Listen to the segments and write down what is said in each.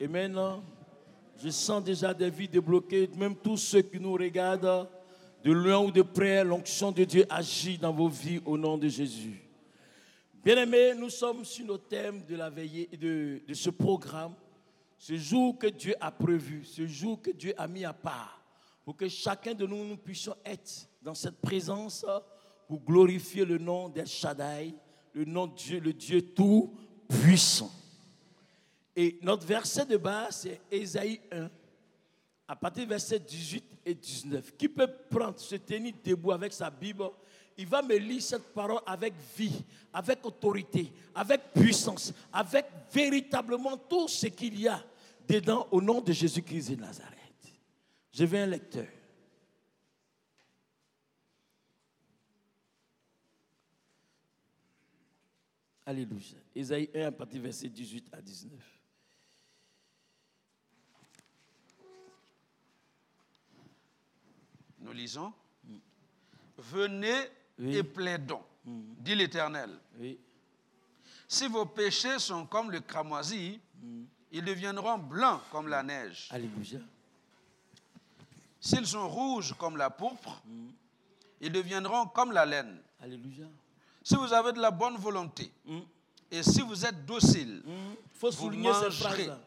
Et maintenant, je sens déjà des vies débloquées, même tous ceux qui nous regardent, de loin ou de près, l'onction de Dieu agit dans vos vies au nom de Jésus. Bien-aimés, nous sommes sur le thème de la veillée de, ce programme, ce jour que Dieu a prévu, ce jour que Dieu a mis à part, pour que chacun de nous, nous puissions être dans cette présence pour glorifier le nom d'El Shaddai, le nom de Dieu, le Dieu tout puissant. Et notre verset de base, c'est Ésaïe 1, à partir du verset 18 et 19. Qui peut prendre, se tenir debout avec sa Bible Il va me lire cette parole avec vie, avec autorité, avec puissance, avec véritablement tout ce qu'il y a dedans au nom de Jésus-Christ de Nazareth. Je vais un lecteur. Alléluia. Ésaïe 1, à partir verset 18 à 19. Nous lisons. Venez et plaidons, dit l'Éternel. Oui. Si vos péchés sont comme le cramoisi, ils deviendront blancs comme la neige. Alléluia. S'ils sont rouges comme la pourpre, ils deviendront comme la laine. Alléluia. Si vous avez de la bonne volonté et si vous êtes docile, Il faut vous souligner cette mangerez. phrase.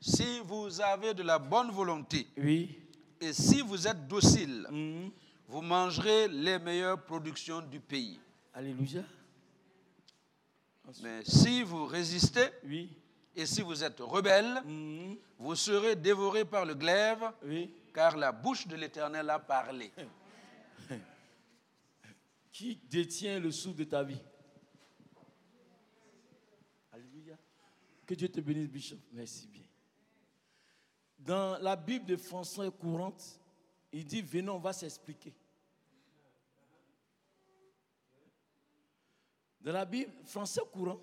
Si vous avez de la bonne volonté Oui. Et si vous êtes docile, Mhm. vous mangerez les meilleures productions du pays. Alléluia. Mais si vous résistez Oui. et si vous êtes rebelle, Mhm. vous serez dévorés par le glaive, Oui. car la bouche de l'Éternel a parlé. Qui détient le sou de ta vie? Alléluia. Que Dieu te bénisse, Bishop. Merci bien. Dans la Bible de François courante, il dit Venons, on va s'expliquer. Dans la Bible français courant,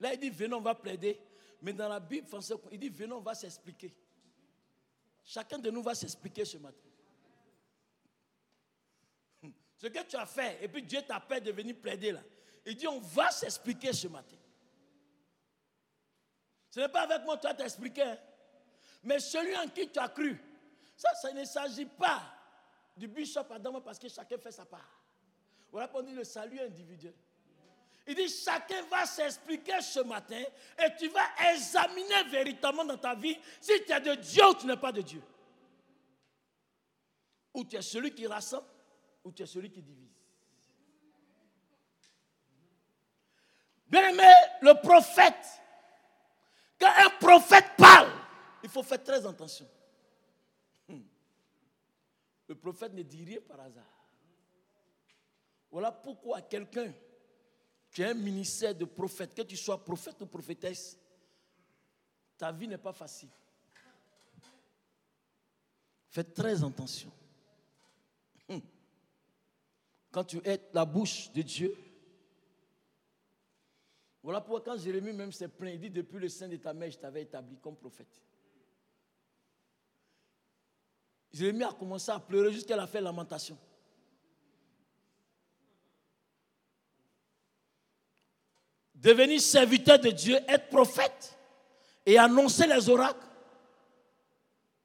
là il dit Venons, on va plaider. Mais dans la Bible français il dit Venons, on va s'expliquer. Chacun de nous va s'expliquer ce matin. Ce que tu as fait, et puis Dieu t'appelle de venir plaider là. Il dit, on va s'expliquer ce matin. Ce n'est pas avec moi vas t'expliquer. hein. Mais celui en qui tu as cru. Ça, ça ne s'agit pas du bishop Adam parce que chacun fait sa part. Voilà pour dire le salut individuel. Il dit, chacun va s'expliquer ce matin et tu vas examiner véritablement dans ta vie si tu es de Dieu ou tu n'es pas de Dieu. Ou tu es celui qui rassemble ou tu es celui qui divise. Bien aimé, le prophète, quand un prophète parle, il faut faire très attention. Hmm. Le prophète ne dit rien par hasard. Voilà pourquoi quelqu'un qui a un ministère de prophète, que tu sois prophète ou prophétesse, ta vie n'est pas facile. Fais très attention. Hmm. Quand tu es la bouche de Dieu, voilà pourquoi quand Jérémie même s'est plaint, il dit depuis le sein de ta mère, je t'avais établi comme prophète. Jérémie a commencé à pleurer jusqu'à la fait lamentation. Devenir serviteur de Dieu, être prophète et annoncer les oracles.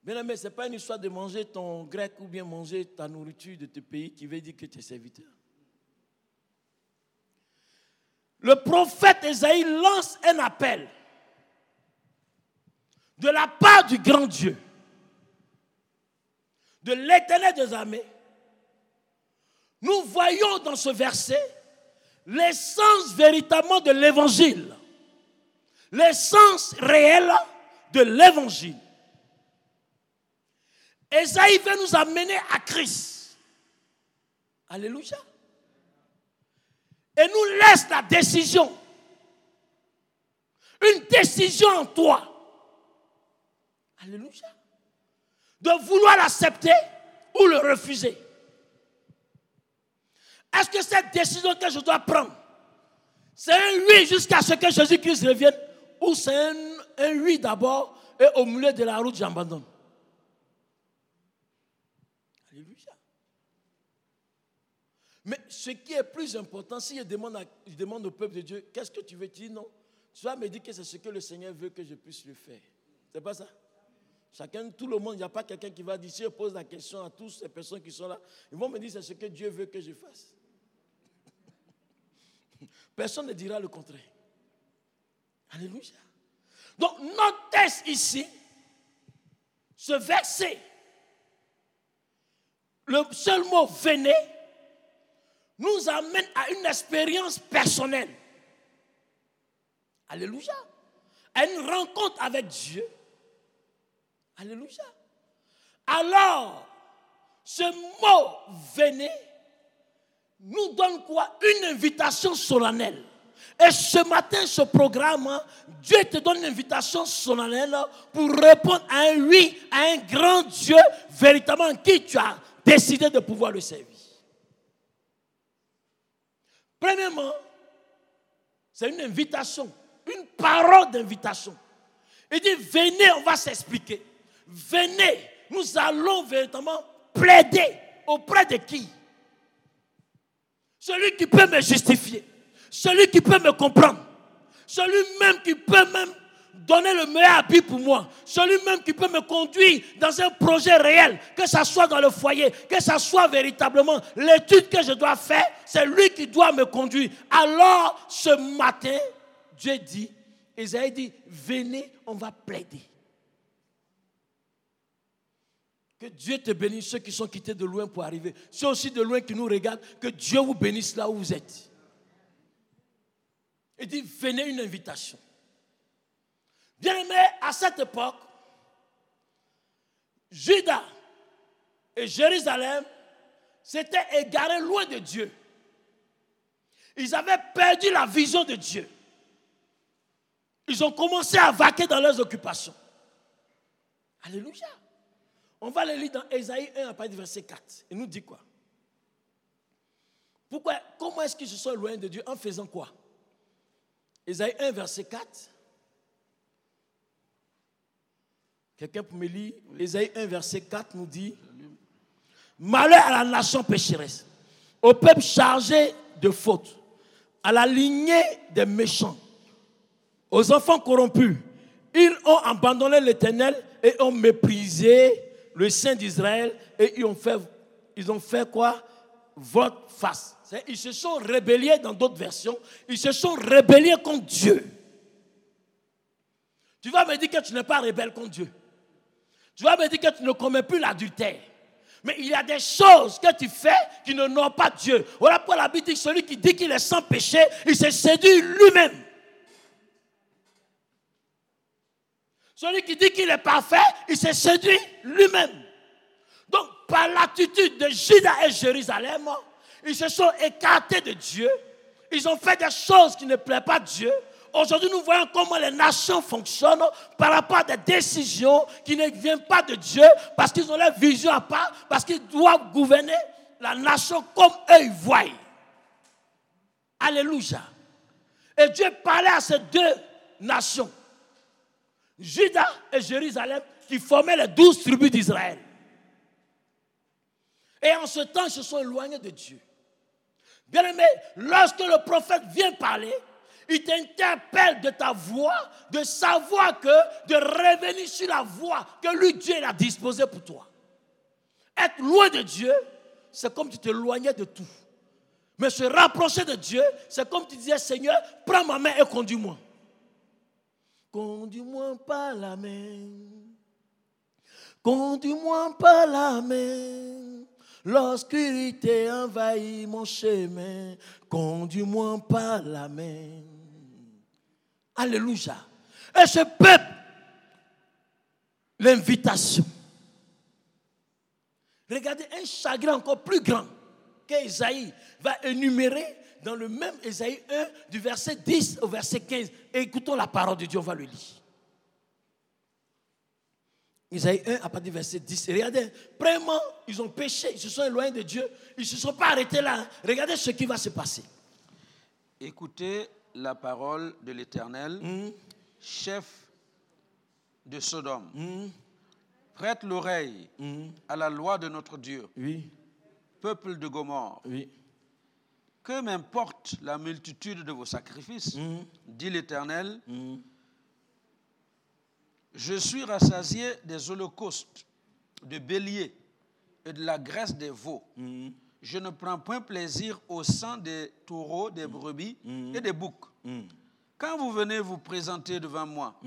Bien aimé, ce n'est pas une histoire de manger ton grec ou bien manger ta nourriture de tes pays qui veut dire que tu es serviteur. Le prophète Esaïe lance un appel de la part du grand Dieu, de l'éternel des armées. Nous voyons dans ce verset l'essence véritablement de l'évangile, l'essence réelle de l'évangile. Esaïe veut nous amener à Christ. Alléluia. Et nous laisse la décision. Une décision en toi. Alléluia. De vouloir l'accepter ou le refuser. Est-ce que cette décision que je dois prendre, c'est un oui jusqu'à ce que Jésus-Christ revienne ou c'est un, un oui d'abord et au milieu de la route j'abandonne? Alléluia. Mais ce qui est plus important, si je demande, je demande au peuple de Dieu, qu'est-ce que tu veux? Dis non. Tu vas me dire que c'est ce que le Seigneur veut que je puisse le faire. C'est pas ça? Chacun, tout le monde, il n'y a pas quelqu'un qui va dire, si je pose la question à tous ces personnes qui sont là, ils vont me dire c'est ce que Dieu veut que je fasse. Personne ne dira le contraire. Alléluia. Donc, notre ici, ce verset, le seul mot venez, nous amène à une expérience personnelle. Alléluia. À une rencontre avec Dieu. Alléluia. Alors, ce mot venez nous donne quoi? Une invitation solennelle. Et ce matin, ce programme, hein, Dieu te donne une invitation solennelle pour répondre à un oui, à un grand Dieu, véritablement qui tu as décidé de pouvoir le servir. Premièrement, c'est une invitation, une parole d'invitation. Il dit, venez, on va s'expliquer. Venez, nous allons véritablement plaider auprès de qui? Celui qui peut me justifier, celui qui peut me comprendre, celui même qui peut même donner le meilleur habit pour moi. Celui-même qui peut me conduire dans un projet réel, que ce soit dans le foyer, que ce soit véritablement l'étude que je dois faire, c'est lui qui doit me conduire. Alors, ce matin, Dieu dit, Isaïe dit, venez, on va plaider. Que Dieu te bénisse, ceux qui sont quittés de loin pour arriver. Ceux aussi de loin qui nous regardent, que Dieu vous bénisse là où vous êtes. Il dit, venez une invitation. Bien aimé, à cette époque, Judas et Jérusalem s'étaient égarés loin de Dieu. Ils avaient perdu la vision de Dieu. Ils ont commencé à vaquer dans leurs occupations. Alléluia. On va le lire dans Ésaïe 1 à partir du verset 4. Il nous dit quoi? Pourquoi Comment est-ce qu'ils se sont loin de Dieu En faisant quoi? Ésaïe 1, verset 4. Quelqu'un peut me lire? Ésaïe 1, verset 4 nous dit Malheur à la nation pécheresse, au peuple chargé de fautes, à la lignée des méchants, aux enfants corrompus. Ils ont abandonné l'éternel et ont méprisé le Saint d'Israël et ils ont fait, ils ont fait quoi? Votre face. Ils se sont rébellés dans d'autres versions. Ils se sont rébellés contre Dieu. Tu vas me dire que tu n'es pas rebelle contre Dieu. Tu vas me dire que tu ne commets plus l'adultère. Mais il y a des choses que tu fais qui ne n'ont pas Dieu. Voilà pourquoi la Bible dit que celui qui dit qu'il est sans péché, il se séduit lui-même. Celui qui dit qu'il est parfait, il se séduit lui-même. Donc, par l'attitude de Judas et Jérusalem, ils se sont écartés de Dieu. Ils ont fait des choses qui ne plaisent pas à Dieu. Aujourd'hui, nous voyons comment les nations fonctionnent par rapport à des décisions qui ne viennent pas de Dieu, parce qu'ils ont leur vision à part, parce qu'ils doivent gouverner la nation comme eux ils voient. Alléluia. Et Dieu parlait à ces deux nations, Juda et Jérusalem, qui formaient les douze tribus d'Israël. Et en ce temps, ils se sont éloignés de Dieu. Bien aimé, lorsque le prophète vient parler, il t'interpelle de ta voix, de savoir que, de revenir sur la voie que lui, Dieu, a disposée pour toi. Être loin de Dieu, c'est comme tu t'éloignais de tout. Mais se rapprocher de Dieu, c'est comme tu disais, Seigneur, prends ma main et conduis-moi. Conduis-moi par la main. Conduis-moi par la main. L'obscurité envahit mon chemin. Conduis-moi par la main. Alléluia. Et ce peuple, l'invitation. Regardez un chagrin encore plus grand qu'Esaïe va énumérer dans le même Esaïe 1 du verset 10 au verset 15. écoutons la parole de Dieu, on va le lire. Isaïe 1 à partir du verset 10. regardez, vraiment, ils ont péché, ils se sont éloignés de Dieu, ils ne se sont pas arrêtés là. Regardez ce qui va se passer. Écoutez la parole de l'Éternel, Hmm. chef de Sodome. Hmm. Prête l'oreille Hmm. à la loi de notre Dieu, Oui, peuple de Gomorre. oui. Que m'importe la multitude de vos sacrifices, Hmm. dit l'Éternel, Hmm. Je suis rassasié des holocaustes, de béliers et de la graisse des veaux. Je ne prends point plaisir au sang des taureaux, des brebis et des boucs. Quand vous venez vous présenter devant moi,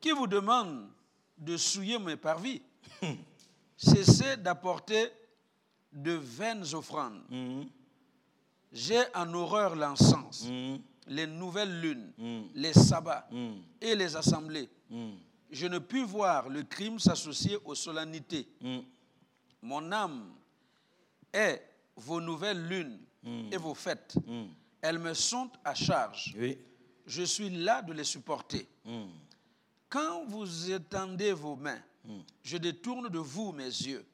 qui vous demande de souiller mes parvis, cessez d'apporter de vaines offrandes. J'ai en horreur l'encens, les nouvelles lunes, les sabbats et les assemblées. Je ne puis voir le crime s'associer aux solennités. Mon âme est vos nouvelles lunes et vos fêtes. Elles me sont à charge. Oui. Je suis là de les supporter. Quand vous étendez vos mains, je détourne de vous mes yeux.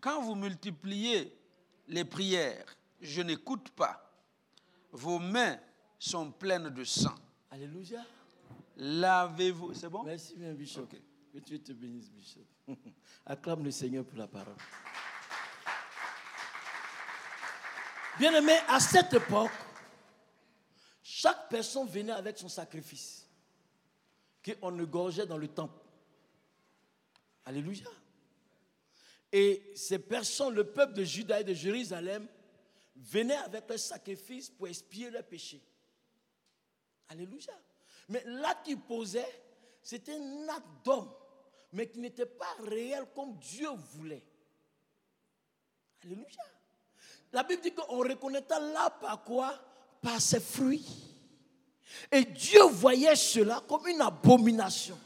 Quand vous multipliez les prières, je n'écoute pas. Vos mains sont pleines de sang. Alléluia. Lavez-vous. C'est bon? Merci bien, Bishop. Que Dieu te bénisse, Bishop. Acclame le Seigneur pour la parole. Bien aimé, à cette époque, chaque personne venait avec son sacrifice qu'on égorgeait dans le temple. Alléluia. Et ces personnes, le peuple de Juda et de Jérusalem, venaient avec leur sacrifice pour expier leurs péchés. Alléluia. Mais l'acte qu'ils posaient, c'était un acte d'homme, mais qui n'était pas réel comme Dieu voulait. Alléluia. La Bible dit qu'on reconnaîtra l'arbre par quoi? Par ses fruits. Et Dieu voyait cela comme une abomination.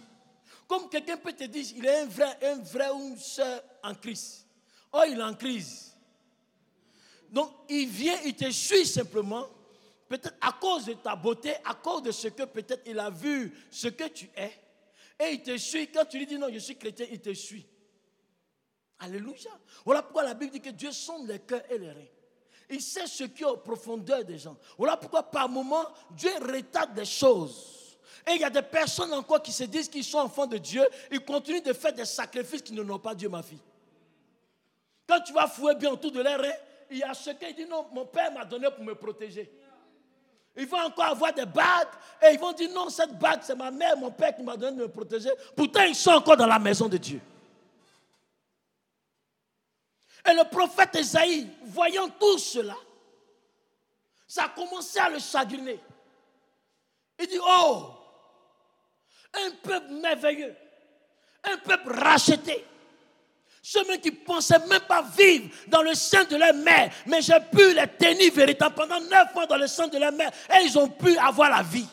Comme quelqu'un peut te dire, il est un vrai, un vrai ou une sœur en crise. Oh, il est en crise. Donc, il vient, il te suit simplement, peut-être à cause de ta beauté, à cause de ce que peut-être il a vu, ce que tu es. Et il te suit. Quand tu lui dis non, je suis chrétien, il te suit. Alléluia. Voilà pourquoi la Bible dit que Dieu sonde les cœurs et les reins. Il sait ce qui est aux profondeurs des gens. Voilà pourquoi par moments, Dieu retarde des choses. Et il y a des personnes encore qui se disent qu'ils sont enfants de Dieu. Ils continuent de faire des sacrifices qui ne n'ont pas Dieu, ma fille. Quand tu vas fouer bien autour de leurs reins, il y a ce qui dit non, mon père m'a donné pour me protéger. Ils vont encore avoir des bagues et ils vont dire non, cette bague, c'est ma mère, mon père qui m'a donné de me protéger. Pourtant, ils sont encore dans la maison de Dieu. Et le prophète Esaïe, voyant tout cela, ça a commencé à le chagriner. Il dit, oh, un peuple merveilleux, un peuple racheté, ceux qui pensaient même pas vivre dans le sein de leur mère, mais j'ai pu les tenir véritablement pendant neuf mois dans le sein de leur mère, et ils ont pu avoir la vie.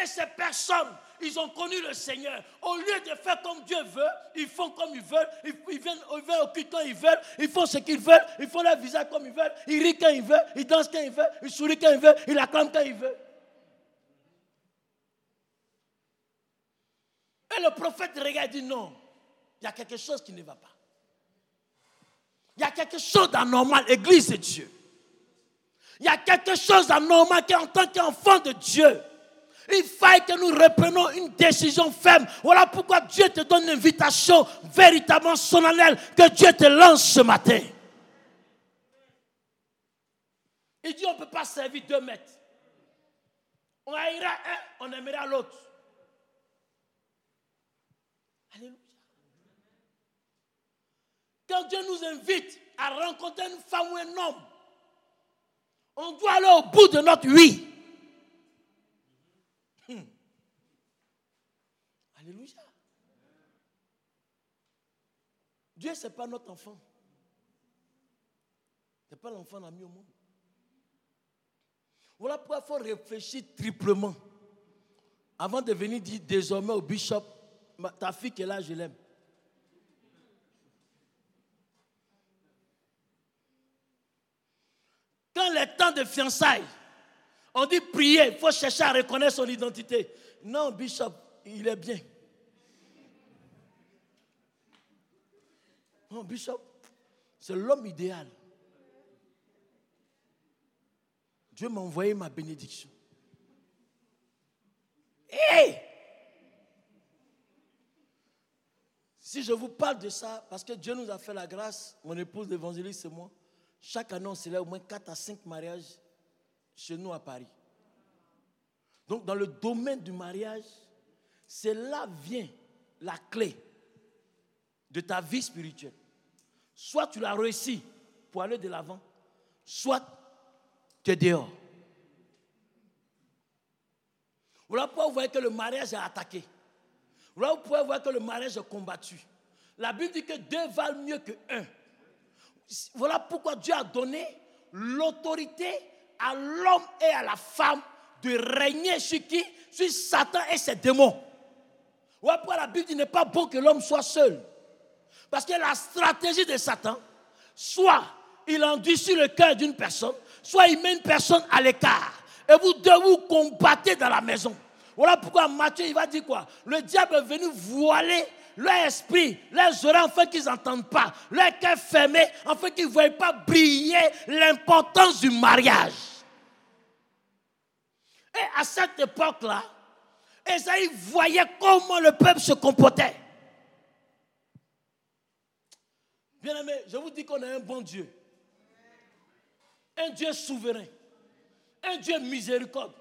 Et ces personnes ils ont connu le Seigneur. Au lieu de faire comme Dieu veut, ils font comme ils veulent. Ils, viennent, ils au culte quand ils veulent. Ils font ce qu'ils veulent. Ils font leur visage comme ils veulent. Ils rient quand ils veulent. Ils dansent quand ils veulent. Ils sourient quand ils veulent. Ils acclament quand ils veulent. Et le prophète regarde et dit non. Il y a quelque chose qui ne va pas. Il y a quelque chose d'anormal, Église de Dieu. Il y a quelque chose d'anormal qui, en tant qu'enfant de Dieu, il faille que nous reprenons une décision ferme. Voilà pourquoi Dieu te donne une invitation véritablement solennelle que Dieu te lance ce matin. Il dit on ne peut pas servir deux maîtres. On haïra un, on aimera l'autre. Alléluia. Quand Dieu nous invite à rencontrer une femme ou un homme, on doit aller au bout de notre oui. Alléluia. Dieu, ce n'est pas notre enfant. Ce n'est pas l'enfant qu'on au monde. Voilà pourquoi il faut réfléchir triplement. Avant de venir dire désormais au bishop, ta fille qui est là, je l'aime. Quand le temps de fiançailles, on dit prier, il faut chercher à reconnaître son identité. Non, bishop, il est bien. Non, Bishop, c'est l'homme idéal. Dieu m'a envoyé ma bénédiction. Hé Si je vous parle de ça, parce que Dieu nous a fait la grâce, mon épouse l'évangéliste et moi, chaque année on célèbre au moins 4 à 5 mariages chez nous à Paris. Donc dans le domaine du mariage, c'est là vient la clé de ta vie spirituelle. Soit tu l'as réussi pour aller de l'avant, soit tu es dehors. Voilà pourquoi vous voyez que le mariage est attaqué. Voilà pourquoi vous voyez que le mariage est combattu. La Bible dit que deux valent mieux que un. Voilà pourquoi Dieu a donné l'autorité à l'homme et à la femme de régner sur qui? Sur Satan et ses démons. Voilà pourquoi la Bible dit n'est pas bon que l'homme soit seul? Parce que la stratégie de Satan, soit il endurcit le cœur d'une personne, soit il met une personne à l'écart. Et vous deux vous combattez dans la maison. Voilà pourquoi Matthieu, il va dire quoi? Le diable est venu voiler leur esprit, leurs oreilles, afin qu'ils n'entendent pas, leur cœur fermé, afin qu'ils ne voient pas briller l'importance du mariage. Et à cette époque-là, Esaïe voyait comment le peuple se comportait. Bien aimé, je vous dis qu'on a un bon Dieu. Un Dieu souverain. Un Dieu miséricorde.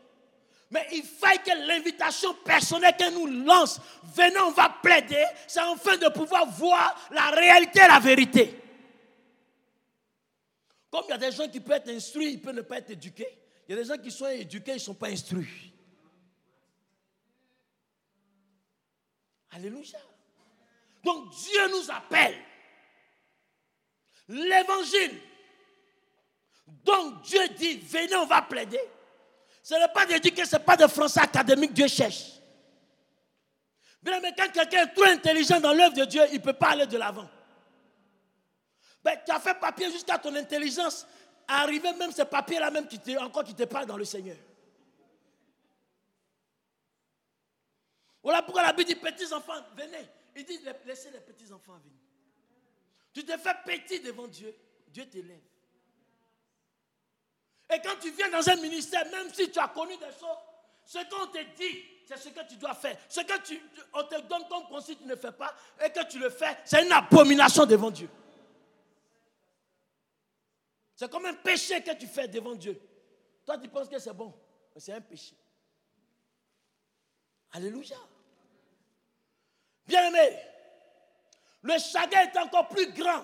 Mais il faut que l'invitation personnelle qu'elle nous lance, venez, on va plaider, c'est enfin de pouvoir voir la réalité la vérité. Comme il y a des gens qui peuvent être instruits, ils peuvent ne pas être éduqués. Il y a des gens qui sont éduqués, ils ne sont pas instruits. Alléluia. Donc Dieu nous appelle. L'évangile. Donc Dieu dit, venez, on va plaider. Ce n'est pas de dire que ce n'est pas de français académique Dieu cherche. Mais quand quelqu'un est trop intelligent dans l'œuvre de Dieu, il ne peut pas aller de l'avant. Ben, tu as fait papier jusqu'à ton intelligence. Arriver même ce papier-là même qui te, encore qui te parle dans le Seigneur. Voilà pourquoi la Bible dit petits enfants, venez. Il dit laissez les petits enfants venir. Tu te fais petit devant Dieu, Dieu t'élève. Et quand tu viens dans un ministère, même si tu as connu des choses, ce qu'on te dit, c'est ce que tu dois faire. Ce que tu, on te donne comme conseil, tu ne fais pas, et que tu le fais, c'est une abomination devant Dieu. C'est comme un péché que tu fais devant Dieu. Toi, tu penses que c'est bon, mais c'est un péché. Alléluia. Bien aimé, le chagrin est encore plus grand.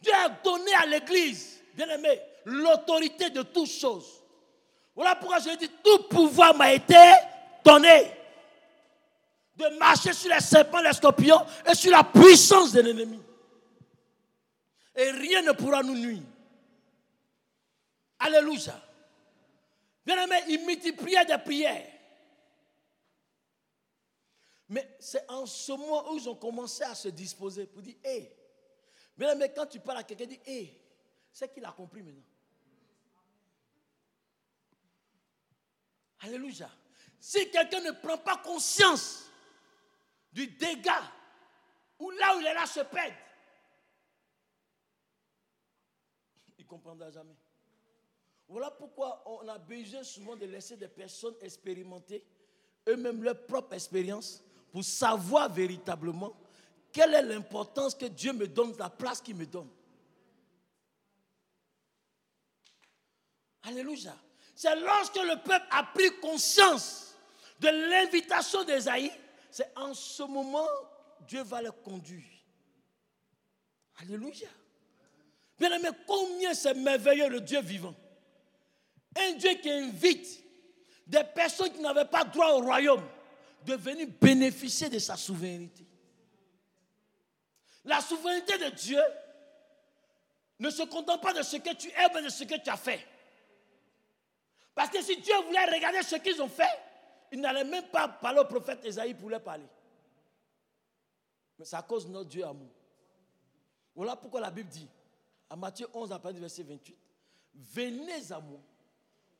Dieu a donné à l'Église, bien aimé, l'autorité de toutes choses. Voilà pourquoi je dis, tout pouvoir m'a été donné de marcher sur les serpents, les scorpions et sur la puissance de l'ennemi. Et rien ne pourra nous nuire. Alléluia. Bien aimé, il multipliait des prières. Mais c'est en ce moment où ils ont commencé à se disposer pour dire, hé, bien aimé, quand tu parles à quelqu'un, dis, hé, c'est qu'il a compris maintenant. Alléluia. Si quelqu'un ne prend pas conscience du dégât, ou là où il est là se perd, il ne comprendra jamais. Voilà pourquoi on a besoin souvent de laisser des personnes expérimenter eux-mêmes leur propre expérience pour savoir véritablement quelle est l'importance que Dieu me donne, la place qu'il me donne. Alléluia. C'est lorsque le peuple a pris conscience de l'invitation d'Esaïe, c'est en ce moment Dieu va le conduire. Alléluia. Bien aimé, combien c'est merveilleux le Dieu vivant. Un Dieu qui invite des personnes qui n'avaient pas droit au royaume de venir bénéficier de sa souveraineté. La souveraineté de Dieu ne se contente pas de ce que tu es, mais de ce que tu as fait. Parce que si Dieu voulait regarder ce qu'ils ont fait, il n'allait même pas parler au prophète Esaïe pour leur parler. Mais c'est à cause notre Dieu amour. Voilà pourquoi la Bible dit, à Matthieu 11, à partir du verset 28, Venez à moi,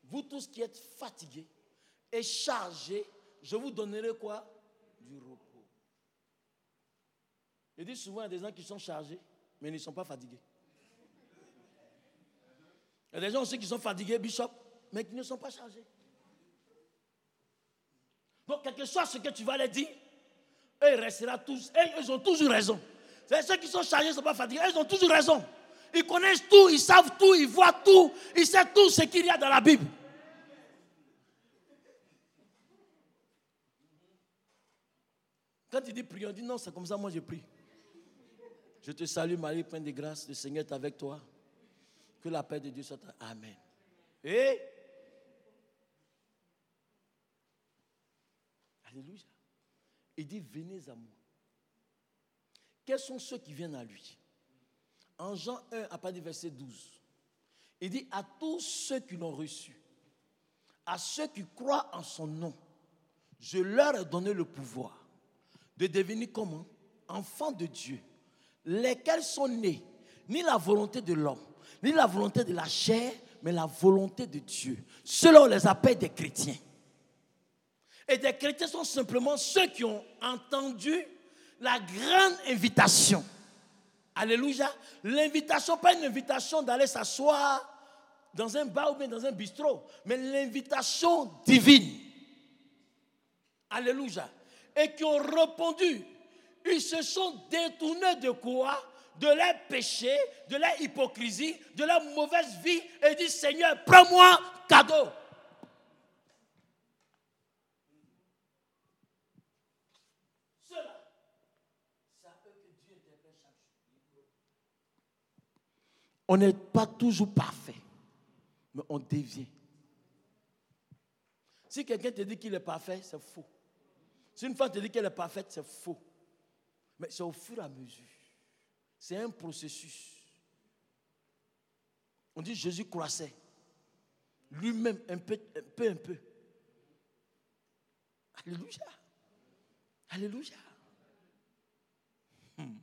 vous tous qui êtes fatigués et chargés, je vous donnerai quoi? Du repos. Je dis souvent à des gens qui sont chargés, mais ils ne sont pas fatigués. Il y a des gens aussi qui sont fatigués, Bishop, mais qui ne sont pas chargés. Donc, quel que soit ce que tu vas leur dire, eux, ils resteront tous. Et ils ont toujours raison. C'est ceux qui sont chargés ne sont pas fatigués. Ils ont toujours raison. Ils connaissent tout, ils savent tout, ils voient tout, ils savent tout ce qu'il y a dans la Bible. Quand il dit prier, on dit non, c'est comme ça, moi je prie. Je te salue, Marie, pleine de grâce. Le Seigneur est avec toi. Que la paix de Dieu soit. Amen. Et. Il dit Venez à moi. Quels sont ceux qui viennent à lui? En Jean 1, à partir du verset 12, il dit À tous ceux qui l'ont reçu, à ceux qui croient en son nom, je leur ai donné le pouvoir de devenir comment Enfants de Dieu, lesquels sont nés, ni la volonté de l'homme, ni la volonté de la chair, mais la volonté de Dieu. Cela, on les appelle des chrétiens. Et des chrétiens sont simplement ceux qui ont entendu la grande invitation. Alléluia. L'invitation, pas une invitation d'aller s'asseoir dans un bar ou bien dans un bistrot, mais l'invitation divine. Alléluia. Et qui ont répondu. Ils se sont détournés de quoi? De leur péché, de leur hypocrisie, de leur mauvaise vie et dit Seigneur, prends-moi cadeau. On n'est pas toujours parfait, mais on dévient. Si quelqu'un te dit qu'il est parfait, c'est faux. Si une femme te dit qu'elle est parfaite, c'est faux. Mais c'est au fur et à mesure. C'est un processus. On dit Jésus croissait. Lui-même, un peu, un peu, un peu. Alléluia. Alléluia. Hmm.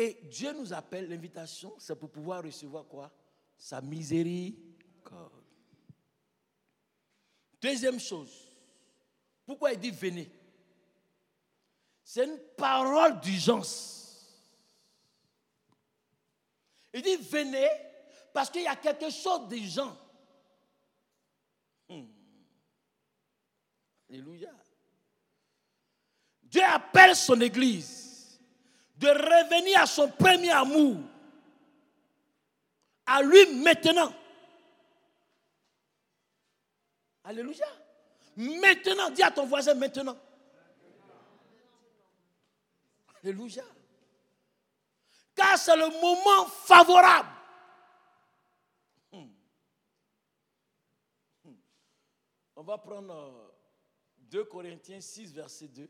Et Dieu nous appelle, l'invitation, c'est pour pouvoir recevoir quoi? Sa miséricorde. Deuxième chose, pourquoi il dit venez? C'est une parole d'urgence. Il dit venez parce qu'il y a quelque chose d'urgent. Hmm. Alléluia. Dieu appelle son église de revenir à son premier amour, à lui maintenant. Alléluia. Maintenant, dis à ton voisin maintenant. Alléluia. Car c'est le moment favorable. Hmm. Hmm. On va prendre 2 Corinthiens 6, verset 2.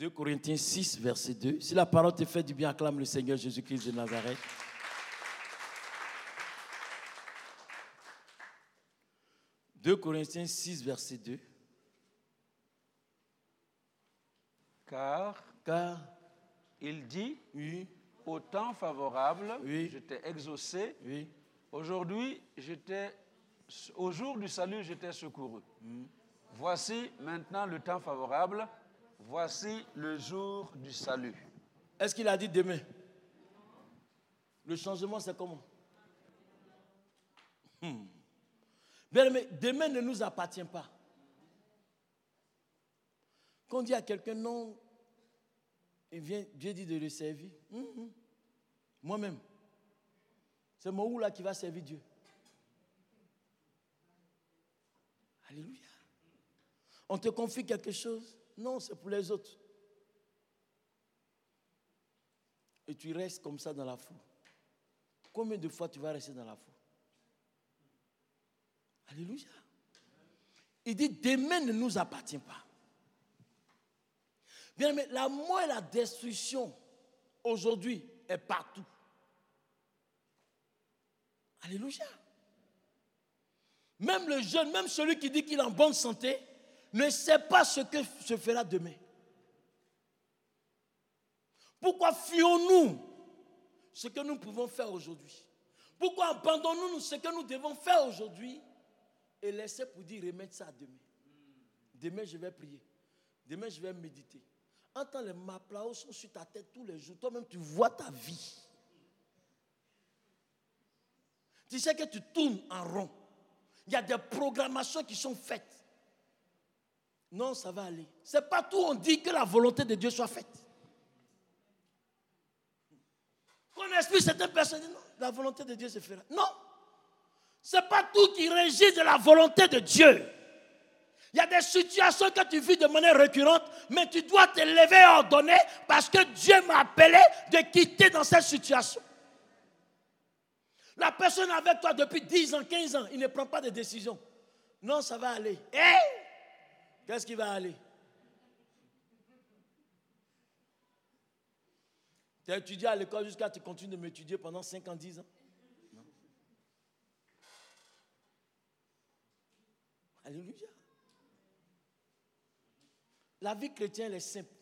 2 Corinthiens 6, verset 2. Si la parole te fait du bien, acclame le Seigneur Jésus-Christ de Nazareth. « 2 Corinthiens 6, verset 2. Car, car il dit, oui, au temps favorable, oui, je t'ai exaucé. Oui. Aujourd'hui, j'étais, au jour du salut, j'étais secouru. Hmm. Voici maintenant le temps favorable. Voici le jour du salut. Est-ce qu'il a dit demain? Le changement, c'est comment? Hmm. Mais demain ne nous appartient pas. Quand on dit à quelqu'un non, il vient, Dieu dit de le servir. Hmm, hmm. Moi-même. C'est mon là qui va servir Dieu. Alléluia. On te confie quelque chose? Non, c'est pour les autres. Et tu restes comme ça dans la foule. Combien de fois tu vas rester dans la foule? Alléluia. Il dit, demain ne nous appartient pas. Bien, mais la mort et la destruction aujourd'hui est partout. Alléluia. Même le jeune, même celui qui dit qu'il est en bonne santé, ne sait pas ce que se fera demain. Pourquoi fuyons-nous ce que nous pouvons faire aujourd'hui? Pourquoi abandonnons-nous ce que nous devons faire aujourd'hui et laisser pour dire remettre ça à demain? Demain, je vais prier. Demain, je vais méditer. Entends les maplaos sont sur ta tête tous les jours. Toi-même, tu vois ta vie. Tu sais que tu tournes en rond. Il y a des programmations qui sont faites. Non, ça va aller. C'est pas tout on dit que la volonté de Dieu soit faite. Quand on explique certaines personnes, non, la volonté de Dieu se fera. Non. C'est pas tout qui régit de la volonté de Dieu. Il y a des situations que tu vis de manière récurrente, mais tu dois te lever et ordonner parce que Dieu m'a appelé de quitter dans cette situation. La personne avec toi depuis 10 ans, 15 ans, il ne prend pas de décision. Non, ça va aller. Et qu'est-ce qui va aller? Tu as étudié à l'école jusqu'à tu continues de m'étudier pendant 5 ans, 10 ans? Alléluia. La vie chrétienne est simple.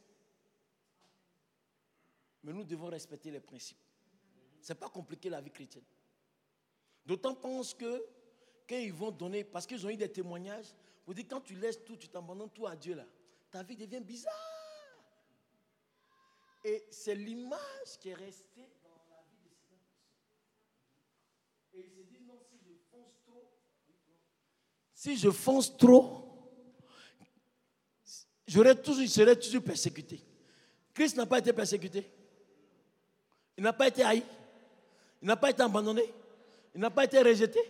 Mais nous devons respecter les principes. Ce n'est pas compliqué la vie chrétienne. D'autant pense que quand ils vont donner, parce qu'ils ont eu des témoignages, vous dites quand tu laisses tout, tu t'abandonnes tout à Dieu là, ta vie devient bizarre. Et c'est l'image qui est restée dans la vie de ces Et il se dit non, si je fonce trop, si je fonce trop, je serais toujours persécuté. Christ n'a pas été persécuté. Il n'a pas été haï. Il n'a pas été abandonné. Il n'a pas été rejeté.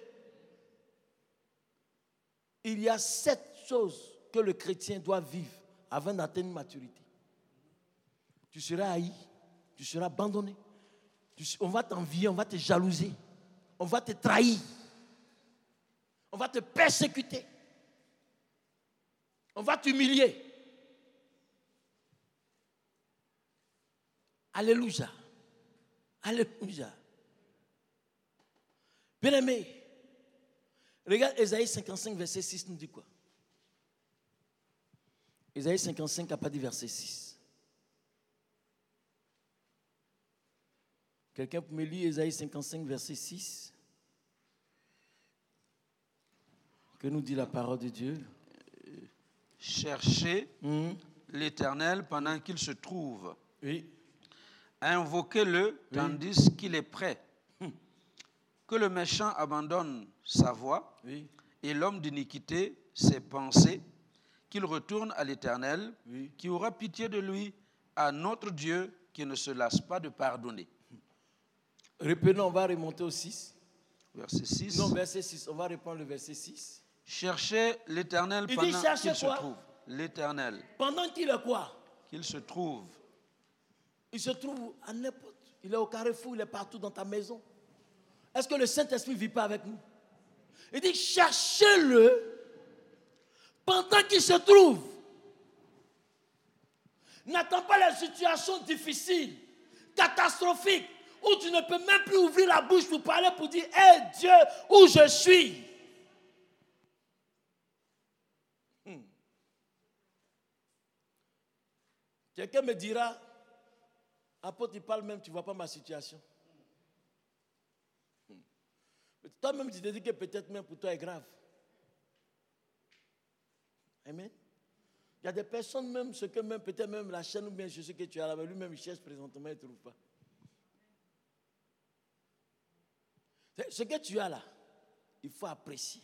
Il y a sept choses que le chrétien doit vivre avant d'atteindre maturité. Tu seras haï, tu seras abandonné, on va t'envier, on va te jalouser, on va te trahir, on va te persécuter, on va t'humilier. Alléluia. Alléluia. Bien aimé, regarde Esaïe 55, verset 6 nous dit quoi? Esaïe 55 n'a pas dit verset 6. Quelqu'un peut me lire Esaïe 55, verset 6 Que nous dit la parole de Dieu? Cherchez hmm? l'Éternel pendant qu'il se trouve. Oui. Invoquez-le tandis qu'il est prêt que le méchant abandonne sa voie et l'homme d'iniquité ses pensées, qu'il retourne à l'Éternel, qui aura pitié de lui, à notre Dieu qui ne se lasse pas de pardonner. Répétons, on va remonter au 6. Verset 6. Non, verset 6. On va reprendre le verset 6. Cherchez l'Éternel pendant qu'il se trouve. L'Éternel. Pendant qu'il est quoi? Qu'il se trouve. Il se trouve à n'importe. Il est au carrefour, il est partout dans ta maison. Est-ce que le Saint-Esprit ne vit pas avec nous? Il dit, cherchez-le pendant qu'il se trouve. N'attends pas les situations difficiles, catastrophiques, où tu ne peux même plus ouvrir la bouche pour parler, pour dire, hé Dieu, où je suis? Hmm. Quelqu'un me dira, apôtre, il parle même, tu ne vois pas ma situation. Toi-même, tu te dis que peut-être même pour toi est grave. Amen. Il y a des personnes même, ce que même, peut-être même la chaîne ou bien ce que tu as là, mais lui-même il cherche présentement, il ne trouve pas. Ce que tu as là, il faut apprécier.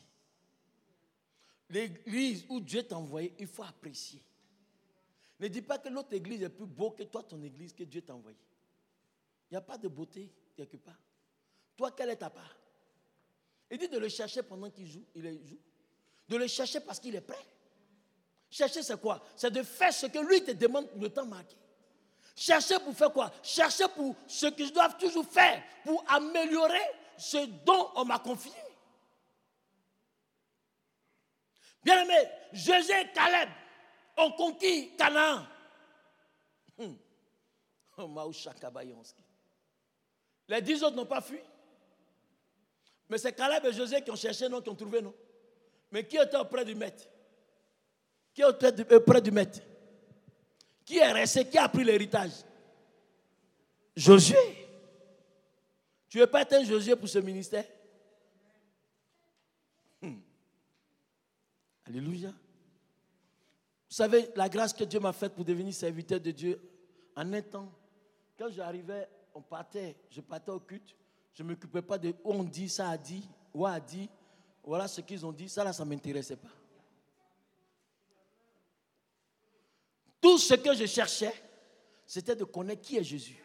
L'église où Dieu t'a envoyé, il faut apprécier. Ne dis pas que l'autre église est plus beau que toi, ton église, que Dieu t'a envoyé. Il n'y a pas de beauté quelque part. Toi, quelle est ta part? Il dit de le chercher pendant qu'il joue, il joue. De le chercher parce qu'il est prêt. Chercher, c'est quoi? C'est de faire ce que lui te demande le temps marqué. Chercher pour faire quoi? Chercher pour ce que je dois toujours faire, pour améliorer ce dont on m'a confié. Bien aimé, Jésus et Caleb ont conquis Canaan. Hum. Les dix autres n'ont pas fui. Mais c'est Caleb et José qui ont cherché, non, qui ont trouvé, non. Mais qui était auprès du maître? Qui était auprès du maître? Qui est resté? Qui a pris l'héritage? Josué. Tu veux pas être un Josué pour ce ministère? Hmm. Alléluia. Vous savez, la grâce que Dieu m'a faite pour devenir serviteur de Dieu, en un temps, quand j'arrivais, on partait, je partais au culte, je ne m'occupais pas de où on dit, ça a dit, où a dit, voilà ce qu'ils ont dit. Ça là, ça ne m'intéressait pas. Tout ce que je cherchais, c'était de connaître qui est Jésus.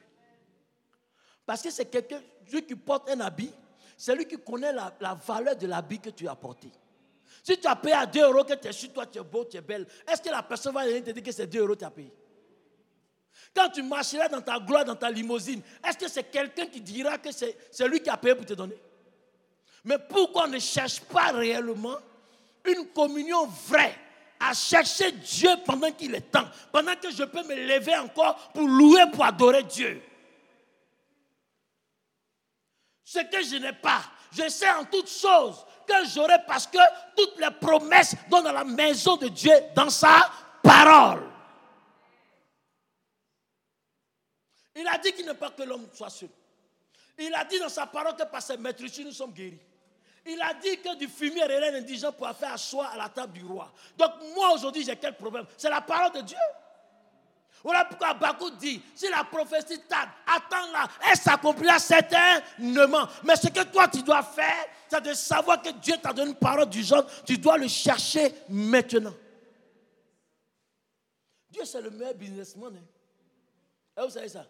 Parce que c'est quelqu'un, lui qui porte un habit, c'est lui qui connaît la, valeur de l'habit que tu as porté. Si tu as payé à 2 euros que tu es sur toi, tu es beau, tu es belle, est-ce que la personne va venir te dire que c'est 2 euros que tu as payé? Quand tu marcheras dans ta gloire, dans ta limousine, est-ce que c'est quelqu'un qui dira que c'est lui qui a payé pour te donner? Mais pourquoi on ne cherche pas réellement une communion vraie à chercher Dieu pendant qu'il est temps, pendant que je peux me lever encore pour louer, pour adorer Dieu? Ce que je n'ai pas, je sais en toutes choses que j'aurai parce que toutes les promesses sont dans la maison de Dieu, dans sa parole. Il a dit qu'il ne pas que l'homme soit seul. Il a dit dans sa parole que par ses maîtrises, nous sommes guéris. Il a dit que du fumier et indigent pour faire asseoir à la table du roi. Donc moi aujourd'hui j'ai quel problème? C'est la parole de Dieu. Voilà pourquoi Bakou dit, si la prophétie tarde, attends-la, elle s'accomplira certainement. Mais ce que toi tu dois faire, c'est de savoir que Dieu t'a donné une parole du genre, tu dois le chercher maintenant. Dieu c'est le meilleur businessman. Hein. Et vous savez ça?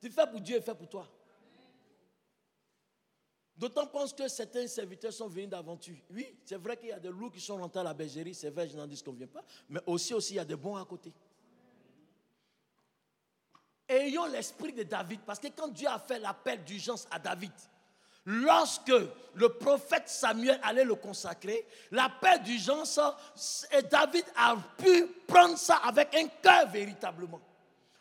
Tu fais pour Dieu et fais pour toi. D'autant pense que certains serviteurs sont venus d'aventure. Oui, c'est vrai qu'il y a des loups qui sont rentrés à la bergerie, c'est vrai, je n'en dis qu'on ne vient pas. Mais aussi, aussi, il y a des bons à côté. Ayons l'esprit de David, parce que quand Dieu a fait l'appel d'urgence à David, lorsque le prophète Samuel allait le consacrer, l'appel d'urgence, David a pu prendre ça avec un cœur véritablement.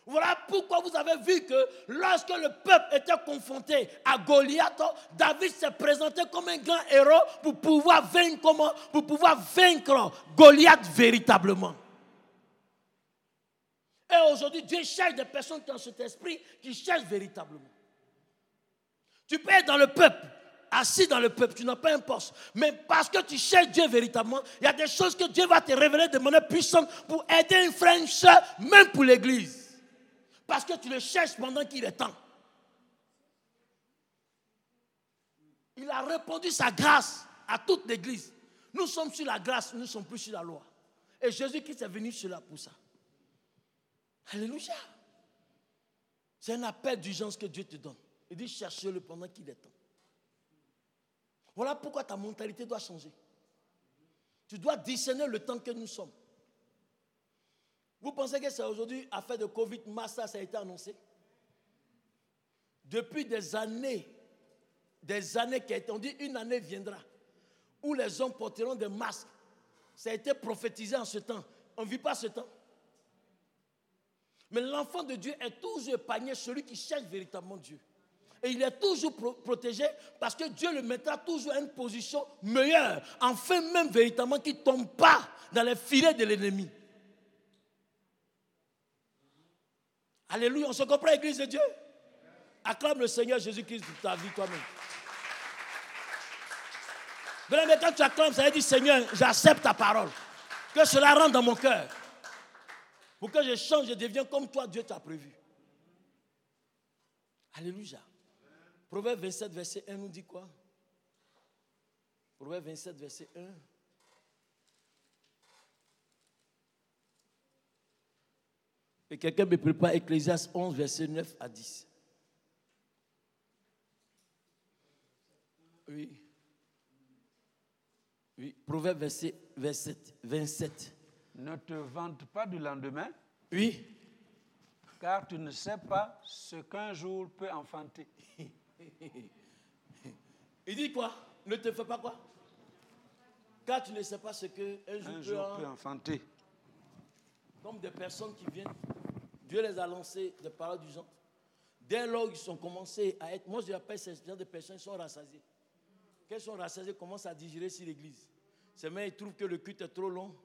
Voilà pourquoi vous avez vu que lorsque le peuple était confronté à Goliath, David s'est présenté comme un grand héros pour pouvoir vaincre, Goliath véritablement. Et aujourd'hui, Dieu cherche des personnes qui ont cet esprit, qui cherchent véritablement. Tu peux être dans le peuple, assis dans le peuple, tu n'as pas un poste. Mais parce que tu cherches Dieu véritablement, il y a des choses que Dieu va te révéler de manière puissante pour aider un frère, une soeur, même pour l'église. Parce que tu le cherches pendant qu'il est temps. Il a répondu sa grâce à toute l'église. Nous sommes sur la grâce, nous ne sommes plus sur la loi. Et Jésus-Christ est venu sur la pour ça. Alléluia. C'est un appel d'urgence que Dieu te donne. Il dit cherchez-le pendant qu'il est temps. Voilà pourquoi ta mentalité doit changer. Tu dois discerner le temps que nous sommes. Vous pensez que c'est aujourd'hui, affaire de Covid, Massa, ça a été annoncé? Depuis des années, des années qui été, dit une année viendra, où les hommes porteront des masques. Ça a été prophétisé en ce temps. On ne vit pas ce temps. Mais l'enfant de Dieu est toujours épargné, celui qui cherche véritablement Dieu. Et il est toujours protégé parce que Dieu le mettra toujours à une position meilleure, enfin même véritablement qu'il ne tombe pas dans les filets de l'ennemi. Alléluia, on se comprend, Église de Dieu? Acclame le Seigneur Jésus-Christ pour ta vie toi-même. Mais quand tu acclames, ça veut dire Seigneur, j'accepte ta parole. Que cela rentre dans mon cœur. Pour que je change, je deviens comme toi, Dieu t'a prévu. Alléluia. Proverbe 27, verset 1 nous dit quoi? Proverbe 27, verset 1. Et quelqu'un me prépare Ecclésias 11, verset 9 à 10. Oui. Oui, Proverbe verset 27. 27. Ne te vante pas du lendemain. Oui. Car tu ne sais pas ce qu'un jour peut enfanter. Il dit quoi? Ne te fais pas quoi? Car tu ne sais pas ce qu'un jour, jour peut enfanter. Comme des personnes qui viennent Dieu les a lancés des paroles du genre. Dès lors qu'ils ont commencé à être, moi je appelle ces gens de personnes qui sont rassasiées. Quand ils sont rassasiés, commencent à digérer sur l'église. C'est même ils trouvent que le culte est trop long.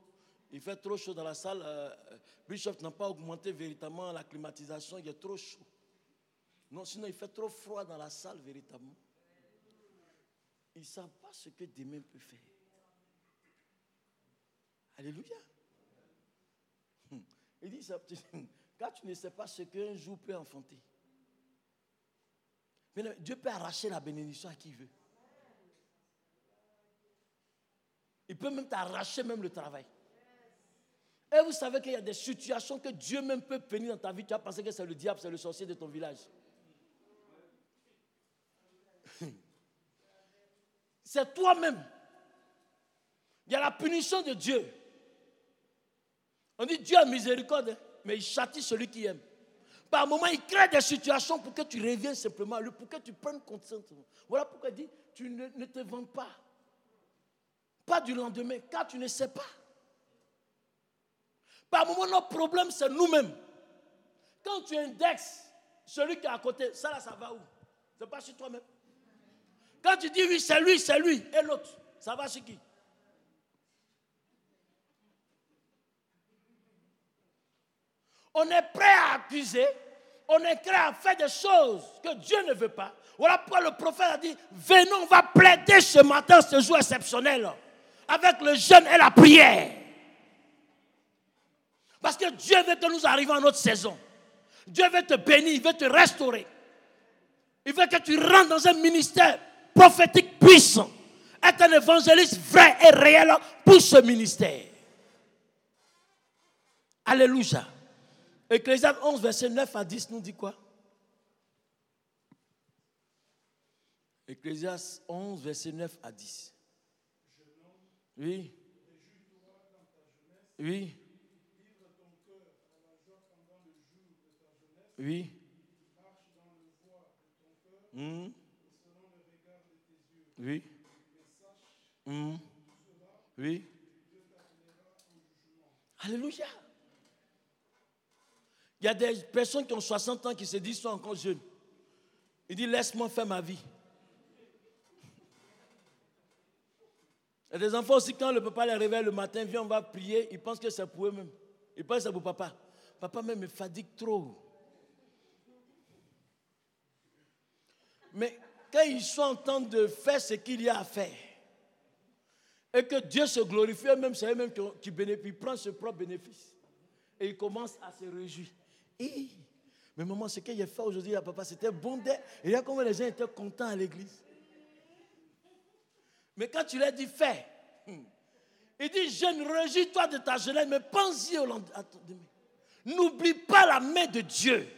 Il fait trop chaud dans la salle. Euh, euh, Bishop n'a pas augmenté véritablement la climatisation, il est trop chaud. Non, sinon il fait trop froid dans la salle véritablement. Ils ne savent pas ce que demain peut faire. Alléluia. Il dit ça. Car tu ne sais pas ce qu'un jour peut enfanter. Mais Dieu peut arracher la bénédiction à qui il veut. Il peut même t'arracher même le travail. Et vous savez qu'il y a des situations que Dieu même peut venir dans ta vie. Tu as pensé que c'est le diable, c'est le sorcier de ton village. C'est toi-même. Il y a la punition de Dieu. On dit Dieu a miséricorde, hein, mais il châtie celui qui aime. Par moment, il crée des situations pour que tu reviennes simplement à lui, pour que tu prennes conscience. Voilà pourquoi il dit tu ne, ne te vends pas. Pas du lendemain, car tu ne sais pas. Par moment, notre problème, c'est nous-mêmes. Quand tu indexes celui qui est à côté, ça là, ça va où? C'est pas sur toi-même. Quand tu dis oui, c'est lui, c'est lui, et l'autre, ça va sur qui? On est prêt à accuser, on est prêt à faire des choses que Dieu ne veut pas. Voilà pourquoi le prophète a dit, venons, on va plaider ce matin, ce jour exceptionnel, avec le jeûne et la prière. Parce que Dieu veut que nous arrivions à notre saison. Dieu veut te bénir, il veut te restaurer. Il veut que tu rentres dans un ministère prophétique puissant. Être un évangéliste vrai et réel pour ce ministère. Alléluia. Ecclésiaste 11, verset 9 à 10 nous dit quoi? Ecclésiaste 11, verset 9 à 10. Oui. Oui. Oui. Mmh. Oui. Mmh. Oui. Alléluia. Il y a des personnes qui ont 60 ans qui se disent sont encore jeunes. Il dit laisse-moi faire ma vie. Il y a des enfants aussi, quand le papa les réveille le matin, vient, on va prier, ils pensent que c'est pour eux-mêmes. Ils pensent que c'est pour papa. Papa même me fatigue trop. Mais quand ils sont en train de faire ce qu'il y a à faire, et que Dieu se glorifie, même c'est eux-mêmes qui, prend ce propre bénéfice. Et ils commencent à se réjouir. Mais maman, ce qu'il a fait aujourd'hui, papa, c'était bon. Et là, comment les gens étaient contents à l'église? Mais quand tu leur dis fais, hmm, il dit, jeune, réjouis-toi de ta jeunesse, mais pense-y au lendemain. N'oublie pas la main de Dieu.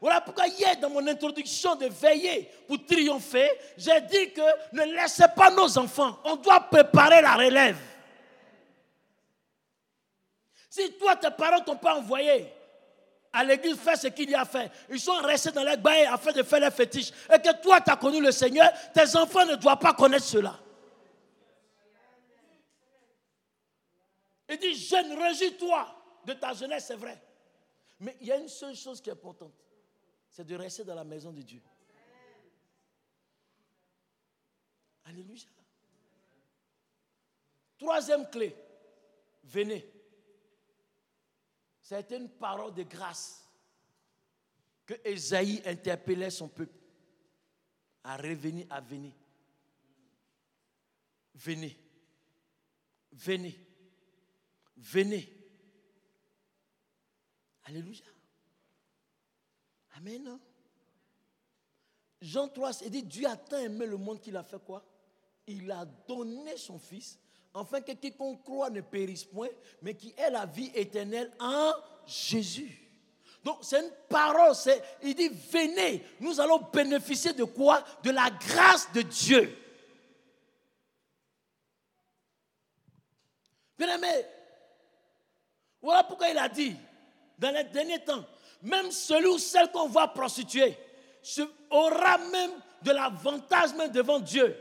Voilà pourquoi hier, dans mon introduction de veiller pour triompher, j'ai dit que ne laissez pas nos enfants. On doit préparer la relève. Si toi, tes parents t'ont pas envoyé à l'église faire ce qu'il y a à faire, ils sont restés dans les bails afin de faire les fétiches, et que toi, tu as connu le Seigneur, tes enfants ne doivent pas connaître cela. Il dit, jeune, réjouis-toi de ta jeunesse, c'est vrai. Mais il y a une seule chose qui est importante c'est de rester dans la maison de Dieu. Alléluia. Troisième clé, venez. C'était une parole de grâce que Esaïe interpellait son peuple à revenir, à venir. Venez. Venez. Venez. Alléluia. Amen. Jean 3, il dit Dieu a tant aimé le monde qu'il a fait quoi? Il a donné son Fils, afin que quiconque croit ne périsse point, mais qui ait la vie éternelle en Jésus. Donc c'est une parole, il dit venez, nous allons bénéficier de quoi? De la grâce de Dieu. Bien aimé, voilà pourquoi il a dit, dans les derniers temps, même celui ou celle qu'on voit prostituer aura même de l'avantage même devant Dieu.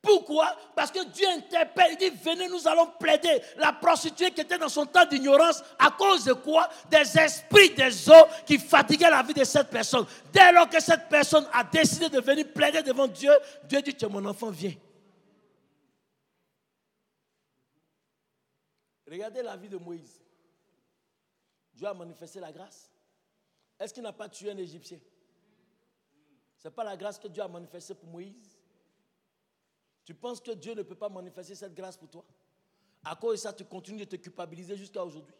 Pourquoi? Parce que Dieu interpelle, il dit, venez, nous allons plaider la prostituée qui était dans son temps d'ignorance. À cause de quoi? Des esprits des eaux qui fatiguaient la vie de cette personne. Dès lors que cette personne a décidé de venir plaider devant Dieu, Dieu dit, mon enfant, viens. Regardez la vie de Moïse. Dieu a manifesté la grâce. Est-ce qu'il n'a pas tué un Égyptien? Ce n'est pas la grâce que Dieu a manifestée pour Moïse. Tu penses que Dieu ne peut pas manifester cette grâce pour toi? À cause de ça, tu continues de te culpabiliser jusqu'à aujourd'hui.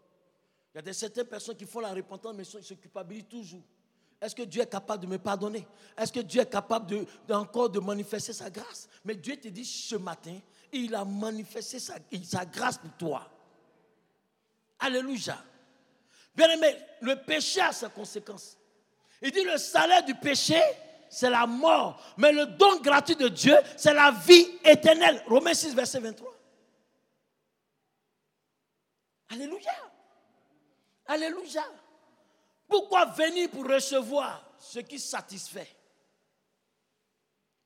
Il y a des certaines personnes qui font la repentance, mais ils se culpabilisent toujours. Est-ce que Dieu est capable de me pardonner? Est-ce que Dieu est capable de, encore de manifester sa grâce? Mais Dieu te dit ce matin, il a manifesté sa, sa grâce pour toi. Alléluia. Bien aimé, le péché a ses conséquences. Il dit le salaire du péché, c'est la mort. Mais le don gratuit de Dieu, c'est la vie éternelle. Romains 6, verset 23. Alléluia. Alléluia. Pourquoi venir pour recevoir ce qui satisfait?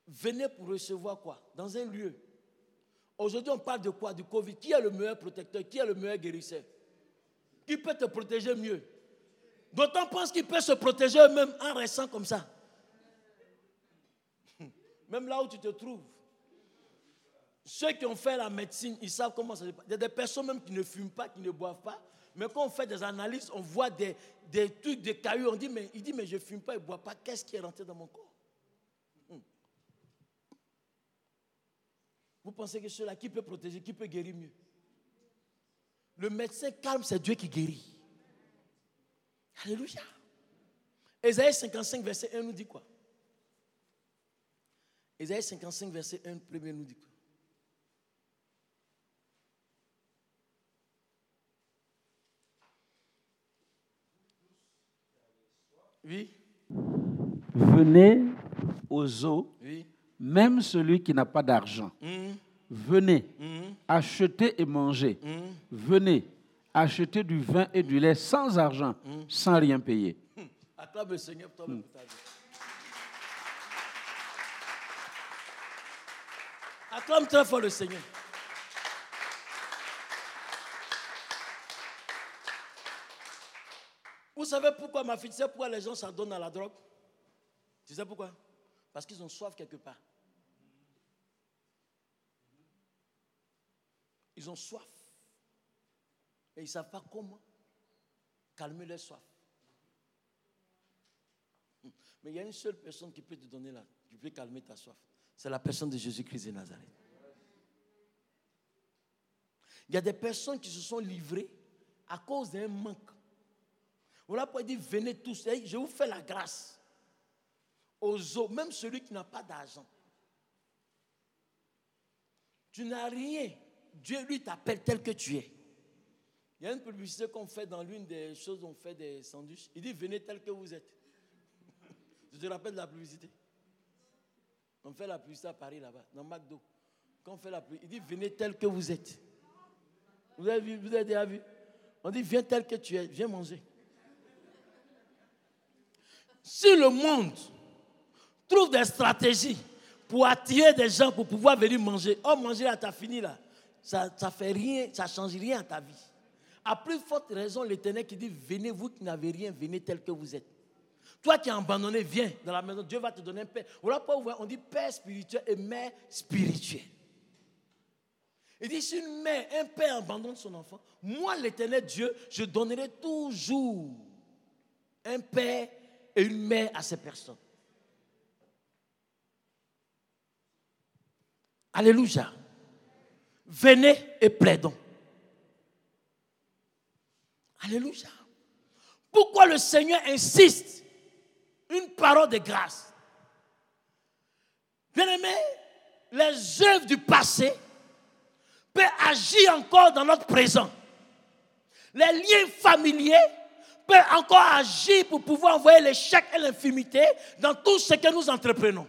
Venez pour recevoir quoi? Dans un lieu. Aujourd'hui, on parle de quoi? Du Covid. Qui est le meilleur protecteur? Qui est le meilleur guérisseur? Qui peut te protéger mieux? D'autant pense qu'il peut se protéger eux-mêmes en restant comme ça. Même là où tu te trouves. Ceux qui ont fait la médecine, ils savent comment ça se passe. Il y a des personnes même qui ne fument pas, qui ne boivent pas. Mais quand on fait des analyses, on voit des, des trucs, des cailloux. On dit, mais, il dit, mais je ne fume pas, je ne bois pas. Qu'est-ce qui est rentré dans mon corps? Hmm. Vous pensez que cela qui peut protéger, qui peut guérir mieux? Le médecin calme, c'est Dieu qui guérit. Alléluia. Ésaïe 55, verset 1 nous dit quoi? Ésaïe 55, verset 1, premier nous dit quoi? Oui? Venez aux eaux, oui. même celui qui n'a pas d'argent. Mmh. Venez, mmh. achetez et mangez. Mmh. Venez, acheter du vin et du lait sans argent, sans rien payer. Acclame le Seigneur pour toi Acclame très fort le Seigneur. Vous savez pourquoi, ma fille, sais pourquoi les gens s'adonnent à la drogue? Tu sais pourquoi? Parce qu'ils ont soif quelque part. Ils ont soif. Et ils ne savent pas comment calmer leur soif. Mais il y a une seule personne qui peut te donner là, qui peut calmer ta soif. C'est la personne de Jésus-Christ de Nazareth. Il y a des personnes qui se sont livrées à cause d'un manque. Voilà pourquoi il dit venez tous, je vous fais la grâce. Aux autres, même celui qui n'a pas d'argent. Tu n'as rien. Dieu lui t'appelle tel que tu es. Il y a une publicité qu'on fait dans l'une des choses on fait des sandwichs. Il dit venez tel que vous êtes. Je te rappelle la publicité. On fait la publicité à Paris là-bas, dans McDo. Quand on fait la publicité, il dit venez tel que vous êtes. Vous avez vu, vous avez déjà vu On dit viens tel que tu es, viens manger. Si le monde trouve des stratégies pour attirer des gens pour pouvoir venir manger, oh manger là, t'as fini là. Ça ne fait rien, ça change rien à ta vie. À plus forte raison, l'Éternel qui dit Venez, vous qui n'avez rien, venez tel que vous êtes. Toi qui es abandonné, viens dans la maison. Dieu va te donner un père. Voilà pourquoi on dit père spirituel et mère spirituelle. Il dit si une mère, un père abandonne son enfant, moi, l'éternel Dieu, je donnerai toujours un père et une mère à ces personnes. Alléluia. Venez et plaidons. Alléluia. Pourquoi le Seigneur insiste une parole de grâce Bien aimé, les œuvres du passé peuvent agir encore dans notre présent. Les liens familiers peuvent encore agir pour pouvoir envoyer l'échec et l'infimité dans tout ce que nous entreprenons.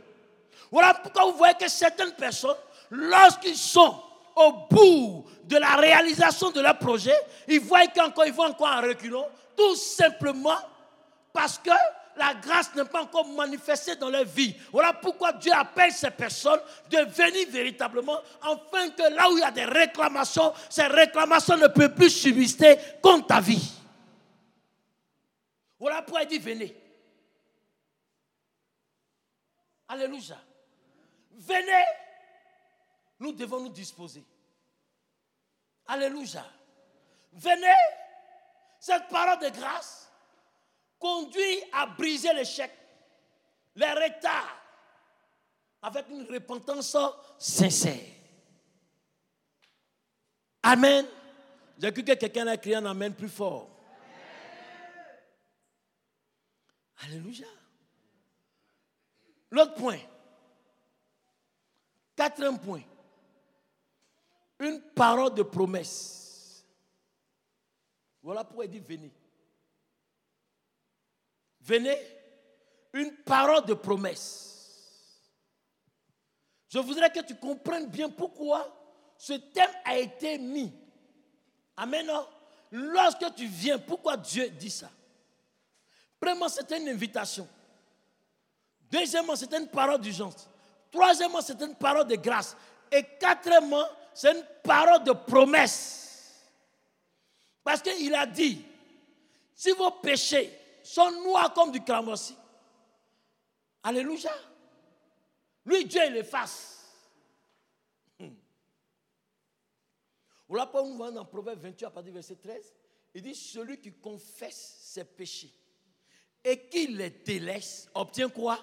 Voilà pourquoi vous voyez que certaines personnes, lorsqu'ils sont au bout de la réalisation de leur projet, ils voient qu'encore ils vont encore en reculons, tout simplement parce que la grâce n'est pas encore manifestée dans leur vie. Voilà pourquoi Dieu appelle ces personnes de venir véritablement, afin que là où il y a des réclamations, ces réclamations ne peuvent plus subsister contre ta vie. Voilà pourquoi il dit venez. Alléluia. Venez nous devons nous disposer. Alléluia. Venez, cette parole de grâce conduit à briser l'échec, les retards, avec une repentance sincère. Amen. J'ai cru que quelqu'un a crié un Amen plus fort. Alléluia. L'autre point. Quatrième point une parole de promesse. Voilà pourquoi il dit venez. Venez, une parole de promesse. Je voudrais que tu comprennes bien pourquoi ce thème a été mis. Amen. lorsque tu viens, pourquoi Dieu dit ça? Premièrement, c'était une invitation. Deuxièmement, c'était une parole d'urgence. Troisièmement, c'était une parole de grâce. Et quatrièmement, c'est une parole de promesse. Parce qu'il a dit, si vos péchés sont noirs comme du cramoisi, Alléluia. Lui, Dieu, il efface. Hmm. Voilà pourquoi nous voyons dans Proverbe 28 à partir verset 13. Il dit Celui qui confesse ses péchés et qui les délaisse obtient quoi?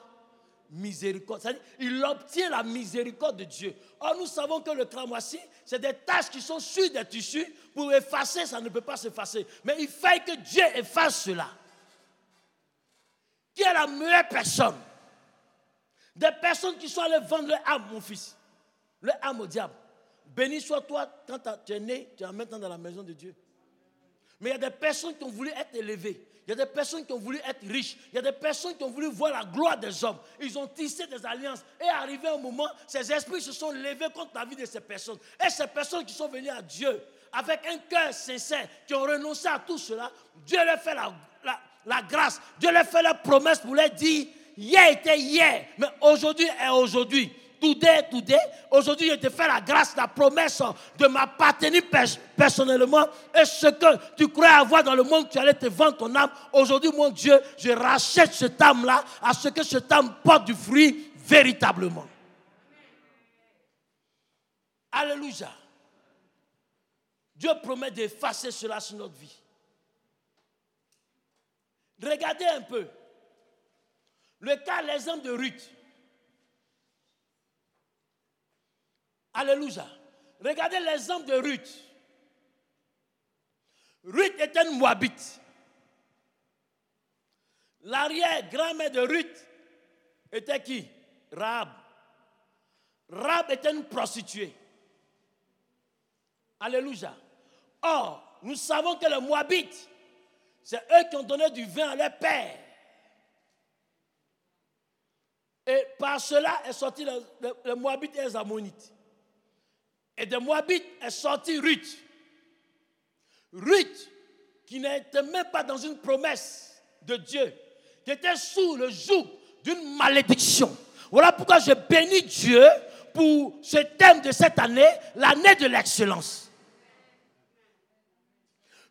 Miséricorde. C'est-à-dire, il obtient la miséricorde de Dieu. Or, nous savons que le cramoisi, c'est des taches qui sont sur des tissus. Pour effacer, ça ne peut pas s'effacer. Mais il fait que Dieu efface cela. Qui est la meilleure personne Des personnes qui sont allées vendre leur âme, mon fils. Leur âme au diable. Béni soit toi, quand tu es né, tu es maintenant dans la maison de Dieu. Mais il y a des personnes qui ont voulu être élevées. Il y a des personnes qui ont voulu être riches. Il y a des personnes qui ont voulu voir la gloire des hommes. Ils ont tissé des alliances. Et arrivé un moment, ces esprits se sont levés contre la vie de ces personnes. Et ces personnes qui sont venues à Dieu avec un cœur sincère, qui ont renoncé à tout cela, Dieu leur fait la, la grâce. Dieu leur fait la promesse pour leur dire, hier était hier, mais aujourd'hui est aujourd'hui today, today. Aujourd'hui, je te fais la grâce, la promesse de m'appartenir personnellement. Et ce que tu croyais avoir dans le monde, tu allais te vendre ton âme. Aujourd'hui, mon Dieu, je rachète cette âme-là à ce que cette âme porte du fruit véritablement. Alléluia. Dieu promet d'effacer cela sur notre vie. Regardez un peu. Le cas, l'exemple de Ruth. Alléluia. Regardez l'exemple de Ruth. Ruth était une Moabite. L'arrière-grand-mère de Ruth était qui? Rab. Rab était une prostituée. Alléluia. Or, nous savons que les Moabites, c'est eux qui ont donné du vin à leur père. Et par cela est sorti le, Moabite et les Ammonites. Et de Moabit est sorti Ruth. Ruth, qui n'était même pas dans une promesse de Dieu, qui était sous le joug d'une malédiction. Voilà pourquoi je bénis Dieu pour ce thème de cette année, l'année de l'excellence.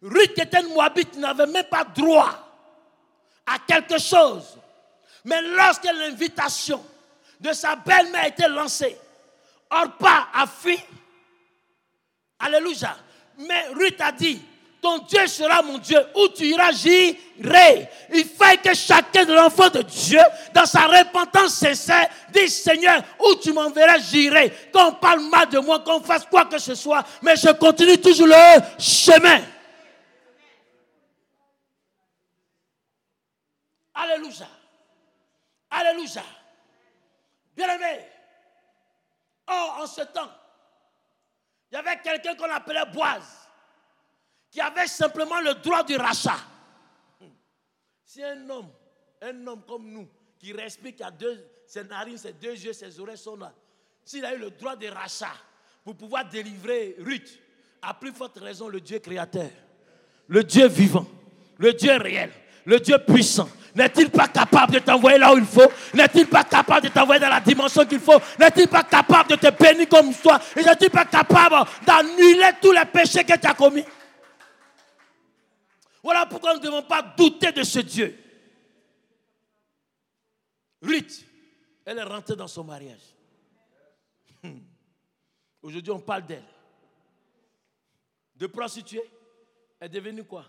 Ruth, était Moabite, n'avait même pas droit à quelque chose. Mais lorsque l'invitation de sa belle-mère a été lancée, Orpa a fui Alléluia. Mais Ruth a dit, ton Dieu sera mon Dieu, où tu iras, j'irai. Il faut que chacun de l'enfant de Dieu, dans sa repentance sincère, dise, Seigneur, où tu m'enverras, j'irai. Qu'on parle mal de moi, qu'on fasse quoi que ce soit, mais je continue toujours le chemin. Alléluia. Alléluia. Bien-aimé. Or, en ce temps, il y avait quelqu'un qu'on appelait Boise, qui avait simplement le droit du rachat. Si un homme, un homme comme nous, qui respire, qui a deux, ses narines, ses deux yeux, ses oreilles sont là, s'il a eu le droit de rachat pour pouvoir délivrer Ruth, à plus forte raison le Dieu créateur, le Dieu vivant, le Dieu réel, le Dieu puissant, n'est-il pas capable de t'envoyer là où il faut? N'est-il pas capable de t'envoyer dans la dimension qu'il faut? N'est-il pas capable de te bénir comme toi? Et n'est-il pas capable d'annuler tous les péchés que tu as commis? Voilà pourquoi nous ne devons pas douter de ce Dieu. Ruth, elle est rentrée dans son mariage. Hmm. Aujourd'hui, on parle d'elle. De prostituée, elle est devenue quoi?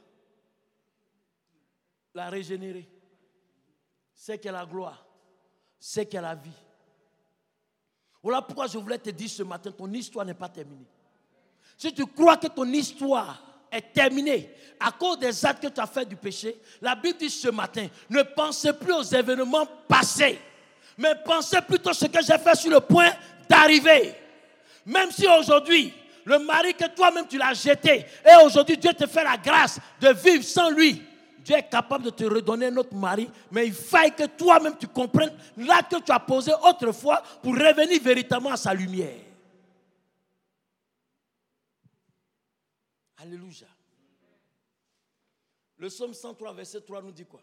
La régénérée c'est a la gloire, c'est a la vie. Voilà pourquoi je voulais te dire ce matin, ton histoire n'est pas terminée. Si tu crois que ton histoire est terminée à cause des actes que tu as fait du péché, la Bible dit ce matin, ne pensez plus aux événements passés, mais pensez plutôt à ce que j'ai fait sur le point d'arriver. Même si aujourd'hui, le mari que toi-même tu l'as jeté, et aujourd'hui Dieu te fait la grâce de vivre sans lui, Dieu est capable de te redonner un autre mari, mais il faut que toi-même tu comprennes l'acte que tu as posé autrefois pour revenir véritablement à sa lumière. Alléluia. Le psaume 103, verset 3 nous dit quoi?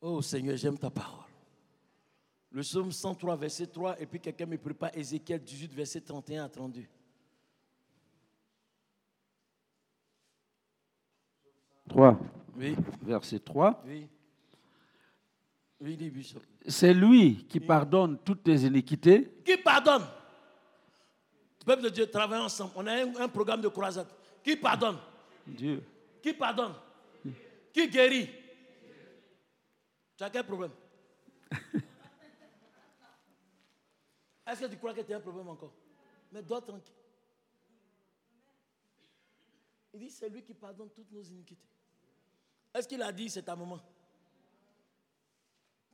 Oh Seigneur, j'aime ta parole. Le psaume 103, verset 3, et puis quelqu'un me prépare Ézéchiel 18, verset 31 à 32. 3. Oui. Verset 3. Oui. Oui, dit Bishop. C'est lui qui pardonne toutes tes iniquités. Qui pardonne? Peuple de Dieu, travaillons ensemble. On a un, un programme de croisade. Qui pardonne? Dieu. Qui pardonne? Qui guérit? Tu as quel problème? Est-ce que tu crois que tu as un problème encore? Mais dors tranquille. Il dit, c'est lui qui pardonne toutes nos iniquités. Est-ce qu'il a dit, c'est ta maman?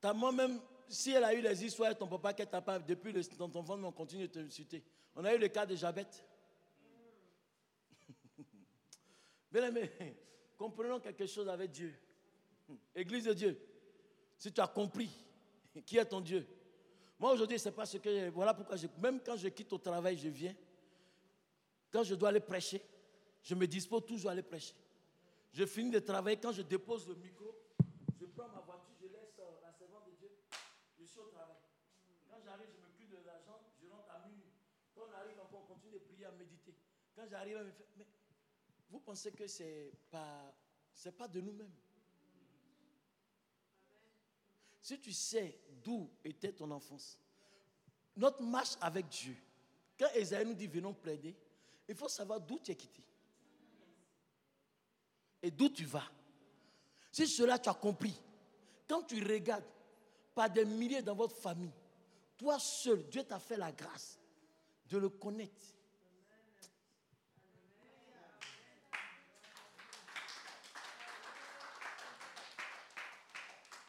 Ta maman même, si elle a eu les histoires ton papa qu'elle t'a pas, depuis le, dans ton on continue de te insulter. On a eu le cas de Jabette. Bien aimé, comprenons quelque chose avec Dieu. Église de Dieu, si tu as compris qui est ton Dieu. Moi aujourd'hui, c'est pas ce que. Voilà pourquoi, même quand je quitte au travail, je viens. Quand je dois aller prêcher, je me dispose toujours à aller prêcher. Je finis de travailler, quand je dépose le micro, je prends ma voiture, je laisse euh, la servante de Dieu, je suis au travail. Quand j'arrive, je m'occupe de l'argent, je rentre à minuit. Quand on arrive, on continue de prier, à méditer. Quand j'arrive, me fait, mais vous pensez que c'est pas, pas de nous-mêmes? Si tu sais d'où était ton enfance, notre marche avec Dieu, quand Esaïe nous dit venons plaider, il faut savoir d'où tu es quitté et d'où tu vas. Si cela tu as compris, quand tu regardes par des milliers dans votre famille, toi seul, Dieu t'a fait la grâce de le connaître.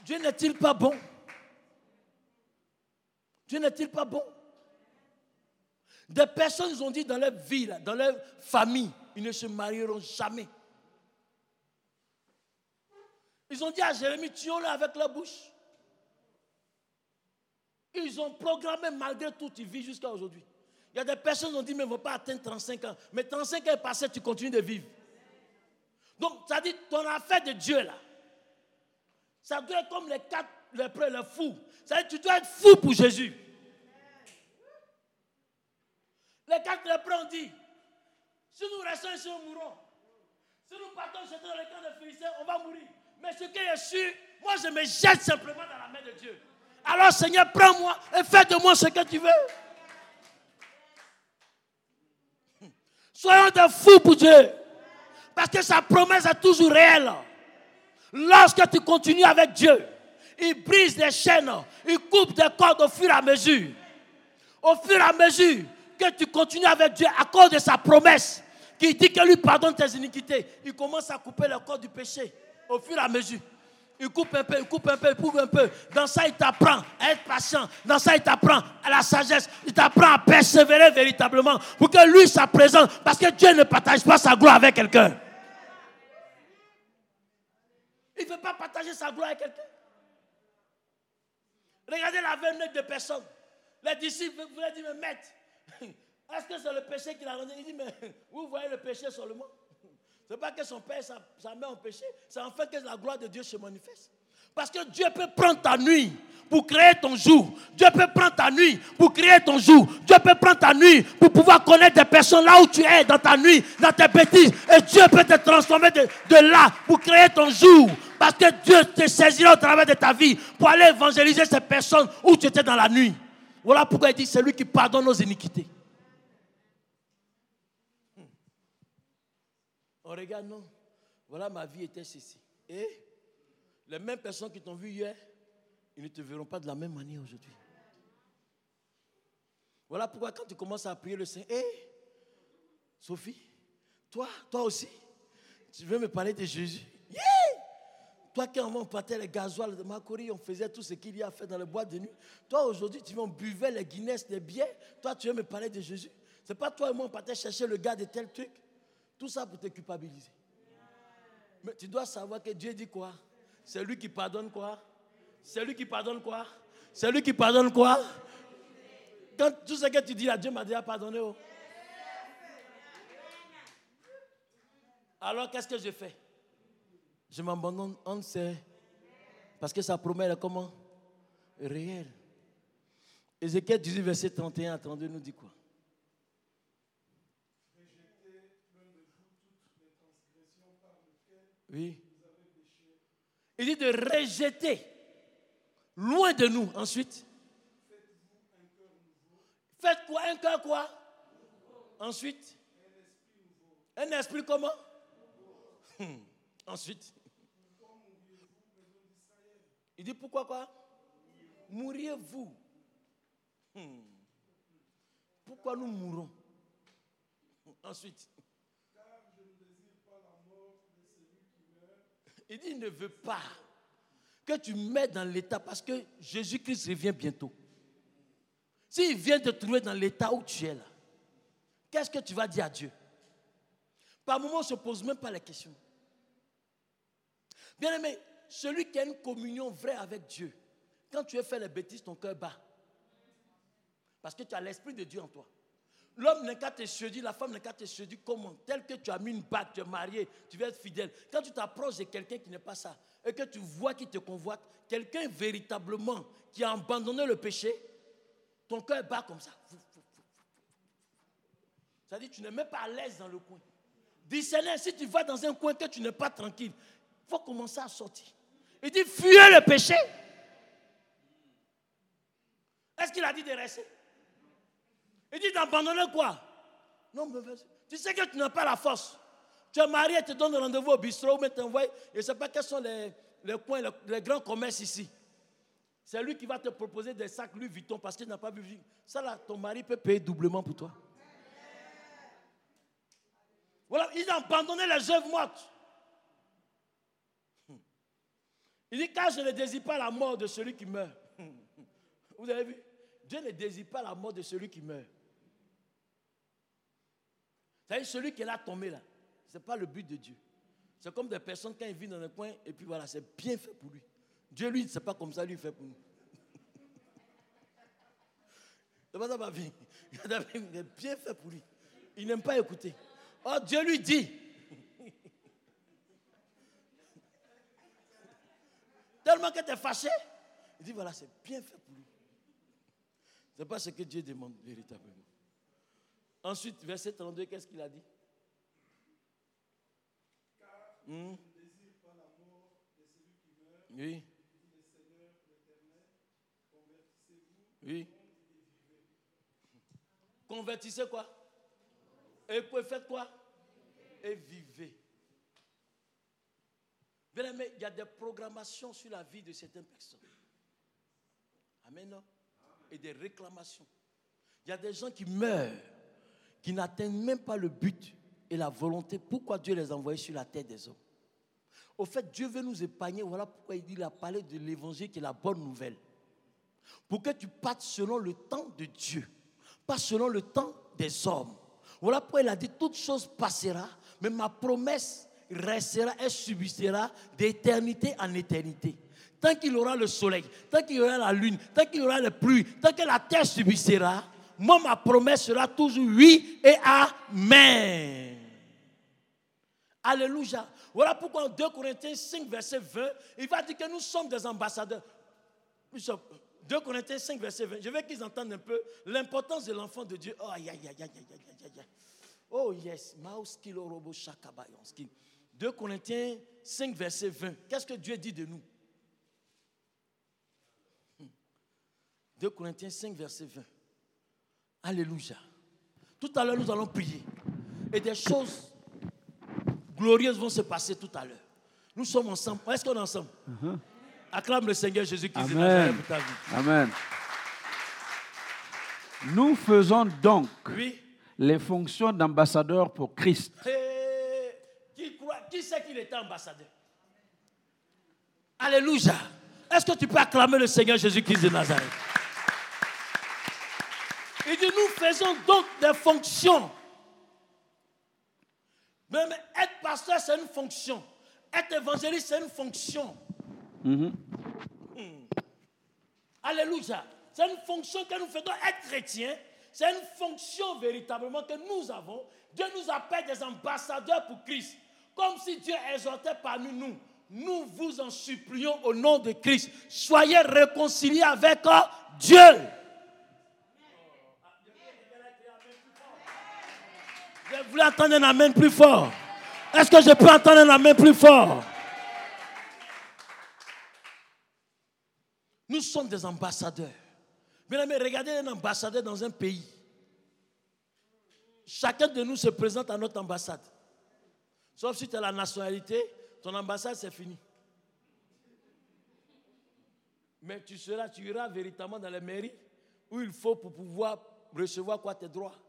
Dieu n'est-il pas bon? Dieu n'est-il pas bon? Des personnes ont dit dans leur vie, dans leur famille, ils ne se marieront jamais. Ils ont dit à Jérémie, tuons-le avec la bouche. Ils ont programmé malgré tout, il vit jusqu'à aujourd'hui. Il y a des personnes qui ont dit, mais ne va pas atteindre 35 ans. Mais 35 ans est passé, tu continues de vivre. Donc, ça dit, ton affaire de Dieu là, ça doit être comme les quatre lépreux, les fous. Ça dire tu dois être fou pour Jésus. Les quatre lépreux ont dit, si nous restons ici, nous mourrons. Si nous partons jeter dans le camp de Philistins, on va mourir. Mais ce qui est sûr, moi je me jette simplement dans la main de Dieu. Alors Seigneur, prends-moi et fais de moi ce que tu veux. Soyons des fous pour Dieu. Parce que sa promesse est toujours réelle. Lorsque tu continues avec Dieu, il brise des chaînes, il coupe des cordes au fur et à mesure. Au fur et à mesure que tu continues avec Dieu à cause de sa promesse, qui dit que lui pardonne tes iniquités, il commence à couper le corps du péché au fur et à mesure. Il coupe un peu, il coupe un peu, il coupe un peu. Dans ça, il t'apprend à être patient. Dans ça, il t'apprend à la sagesse. Il t'apprend à persévérer véritablement pour que lui, sa présence, parce que Dieu ne partage pas sa gloire avec quelqu'un. Il ne veut pas partager sa gloire avec quelqu'un. Regardez la veine de personnes. Les disciples voulaient dire, mais maître, est-ce que c'est le péché qui l'a rendu? Il dit, mais vous voyez le péché seulement Ce n'est pas que son père, sa, sa mère ont péché, c'est en fait que la gloire de Dieu se manifeste. Parce que Dieu peut prendre ta nuit pour créer ton jour. Dieu peut prendre ta nuit pour créer ton jour. Dieu peut prendre ta nuit pour pouvoir connaître des personnes là où tu es, dans ta nuit, dans tes bêtises. Et Dieu peut te transformer de, de là pour créer ton jour. Parce que Dieu te saisira au travers de ta vie pour aller évangéliser ces personnes où tu étais dans la nuit. Voilà pourquoi il dit c'est lui qui pardonne nos iniquités. On regarde, non. Voilà, ma vie était ceci. Et les mêmes personnes qui t'ont vu hier, ils ne te verront pas de la même manière aujourd'hui. Voilà pourquoi quand tu commences à prier le Seigneur, hé, Sophie, toi, toi aussi, tu veux me parler de Jésus? Yeah! Toi qui on partait les gasoils de Macori, on faisait tout ce qu'il y a fait dans le bois de nuit. Toi aujourd'hui, tu on buvait les Guinness, les bières. Toi, tu veux me parler de Jésus? C'est pas toi et moi, on partait chercher le gars de tel truc. Tout ça pour te culpabiliser. Mais tu dois savoir que Dieu dit quoi? C'est lui qui pardonne quoi? C'est lui qui pardonne quoi? C'est lui qui pardonne quoi? Quand tout ce que tu dis à Dieu m'a déjà pardonné. Oh. Alors qu'est-ce que je fais? Je m'abandonne, on sait. Parce que sa promesse est comment? Réelle. Ézéchiel 18, verset 31 à 32 nous dit quoi? Il dit de rejeter loin de nous. Ensuite, faites quoi? Un cœur quoi? Ensuite, un esprit comment? Hmm. Ensuite, il dit pourquoi quoi? Mouriez-vous. Hmm. Pourquoi nous mourons? Ensuite, il dit il ne veut pas que tu mets dans l'état parce que Jésus-Christ revient bientôt. S'il vient te trouver dans l'état où tu es là, qu'est-ce que tu vas dire à Dieu? Par moments, on ne se pose même pas la question. Bien aimé, celui qui a une communion vraie avec Dieu, quand tu as fait les bêtises, ton cœur bat. Parce que tu as l'Esprit de Dieu en toi. L'homme n'est qu'à te choisir, la femme n'est qu'à te choisir comment? Tel que tu as mis une bague, tu es marié, tu veux être fidèle. Quand tu t'approches de quelqu'un qui n'est pas ça, et que tu vois qu'il te convoite, quelqu'un véritablement qui a abandonné le péché, ton cœur bat comme ça. Ça dit, tu n'es même pas à l'aise dans le coin. Discerner, si tu vas dans un coin que tu n'es pas tranquille, il faut commencer à sortir. Il dit, fuyez le péché. Est-ce qu'il a dit de rester Il dit d'abandonner quoi? Non, tu sais que tu n'as pas la force. Tu es marié, tu te donnes rendez-vous au bistrot, mais t'envoies, je ne sais pas quels sont les, coins, les, grands commerces ici. C'est lui qui va te proposer des sacs Louis Vuitton parce qu'il n'a pas vu. Ça là, ton mari peut payer doublement pour toi. Voilà, il a abandonné les œuvres mortes. Il dit, car je ne désire pas la mort de celui qui meurt. Vous avez vu Dieu ne désire pas la mort de celui qui meurt. C'est celui qui est là tombé là. Ce n'est pas le but de Dieu. C'est comme des personnes quand ils vivent dans un coin et puis voilà, c'est bien fait pour lui. Dieu, lui, c'est pas comme ça, lui, fait pour nous. C'est pas ma vie. Il est bien fait pour lui. Il n'aime pas écouter. Oh, Dieu lui dit. Tellement que tu es fâché, il dit voilà, c'est bien fait pour lui. Ce n'est pas ce que Dieu demande véritablement. Ensuite, verset 32, qu'est-ce qu'il a dit? Hmm? Oui. Oui. Convertissez quoi? Et faites quoi? Et vivez. Bien aimé, il y a des programmations sur la vie de certaines personnes. Amen. Et des réclamations. Il y a des gens qui meurent, qui n'atteignent même pas le but et la volonté, pourquoi Dieu les a envoyés sur la terre des hommes? Au fait, Dieu veut nous épargner. Voilà pourquoi il dit, il a parlé de l'évangile qui est la bonne nouvelle. Pour que tu partes selon le temps de Dieu, pas selon le temps des hommes. Voilà pourquoi il a dit, toute chose passera, mais ma promesse restera et subsistera d'éternité en éternité. Tant qu'il aura le soleil, tant qu'il y aura la lune, tant qu'il y aura les pluies, tant que la terre subsistera, moi, ma promesse sera toujours oui et amen. Alléluia. Voilà pourquoi en 2 Corinthiens 5, verset 20, il va dire que nous sommes des ambassadeurs. 2 Corinthiens 5, verset 20. Je veux qu'ils entendent un peu l'importance de l'enfant de Dieu. Oh, aïe, aïe, aïe, aïe, aïe, aïe, Oh, yes. 2 Corinthiens 5, verset 20. Qu'est-ce que Dieu dit de nous? 2 Corinthiens 5, verset 20. Alléluia. Tout à l'heure, nous allons prier. Et des choses glorieuses vont se passer tout à l'heure. Nous sommes ensemble. Est-ce qu'on est ensemble? Uh-huh. Acclame le Seigneur Jésus-Christ. Amen. Amen. Nous faisons donc les fonctions d'ambassadeur pour Christ. qui, qui sait qu'il était ambassadeur? Alléluia. Est-ce que tu peux acclamer le Seigneur Jésus-Christ de Nazareth? Il dit, nous faisons donc des fonctions. Même être pasteur, c'est une fonction. Être évangéliste, c'est une fonction. Mm-hmm. Hmm. Alléluia. C'est une fonction que nous faisons. Être chrétien, c'est une fonction véritablement que nous avons. Dieu nous appelle des ambassadeurs pour Christ. Comme si Dieu exhortait parmi nous. Nous vous en supplions au nom de Christ. Soyez réconciliés avec Dieu. Je voulais entendre un amen plus fort? Est-ce que je peux entendre un amen plus fort? Nous sommes des ambassadeurs. Bien aimé, regardez un ambassadeur dans un pays. Chacun de nous se présente à notre ambassade. Sauf si tu as la nationalité, ton ambassade c'est fini. Mais tu seras, tu iras véritablement dans la mairie où il faut pour pouvoir recevoir quoi tes droits.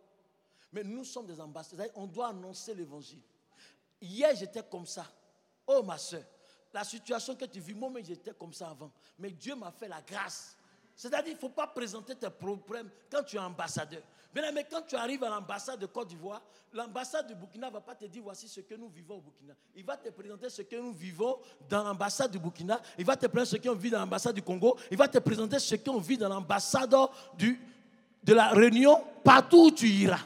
Mais nous sommes des ambassadeurs, on doit annoncer l'évangile. Hier j'étais comme ça. Oh ma soeur, la situation que tu vis, moi-même j'étais comme ça avant. Mais Dieu m'a fait la grâce. C'est-à-dire qu'il ne faut pas présenter tes problèmes quand tu es ambassadeur. Mais quand tu arrives à l'ambassade de Côte d'Ivoire, l'ambassade de Burkina ne va pas te dire voici ce que nous vivons au Burkina. Il va te présenter ce que nous vivons dans l'ambassade du Burkina. Il va te présenter ce qu'on vit dans l'ambassade du Congo. Il va te présenter ce qu'on vit dans l'ambassade de la Réunion, partout où tu iras.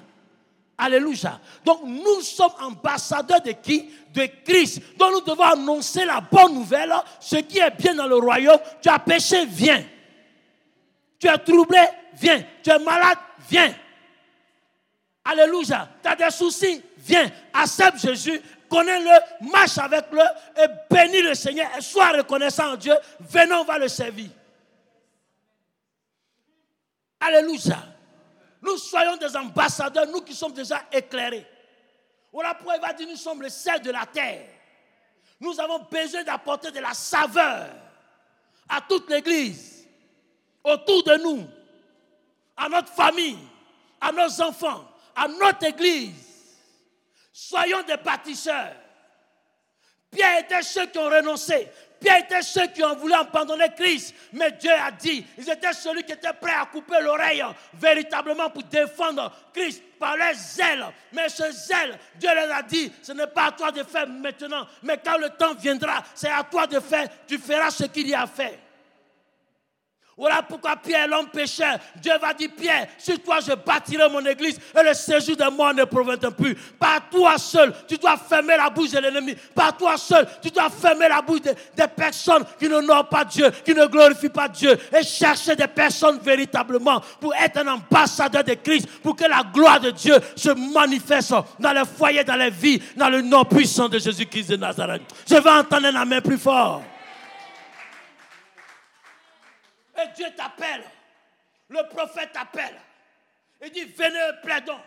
Alléluia. Donc nous sommes ambassadeurs de qui? De Christ. Donc nous devons annoncer la bonne nouvelle. Ce qui est bien dans le royaume. Tu as péché, viens. Tu es troublé, viens. Tu es malade, viens. Alléluia. Tu as des soucis, viens. Accepte Jésus. Connais-le, marche avec le et bénis le Seigneur et sois reconnaissant en Dieu. Venons, on va le servir. Alléluia nous soyons des ambassadeurs, nous qui sommes déjà éclairés. Voilà pourquoi il va dire, nous sommes le sel de la terre. Nous avons besoin d'apporter de la saveur à toute l'Église, autour de nous, à notre famille, à nos enfants, à notre Église. Soyons des bâtisseurs. Pierre était ceux qui ont renoncé. Pierre était ceux qui ont voulu abandonner Christ. Mais Dieu a dit, ils étaient celui qui était prêt à couper l'oreille véritablement pour défendre Christ par leur zèle. Mais ce zèle, Dieu leur a dit, ce n'est pas à toi de faire maintenant. Mais quand le temps viendra, c'est à toi de faire. Tu feras ce qu'il y a fait. Voilà pourquoi Pierre, l'homme pécheur, Dieu va dire Pierre, sur toi je bâtirai mon église et le séjour de moi ne proviendra plus. Par toi seul, tu dois fermer la bouche de l'ennemi. Par toi seul, tu dois fermer la bouche des, personnes qui n'honorent pas Dieu, qui ne glorifient pas Dieu et chercher des personnes véritablement pour être un ambassadeur de Christ, pour que la gloire de Dieu se manifeste dans les foyers, dans les vies, dans le nom puissant de Jésus-Christ de Nazareth. Je vais entendre un amen plus fort. Et Dieu t'appelle. Le prophète t'appelle. Il dit, venez plaidons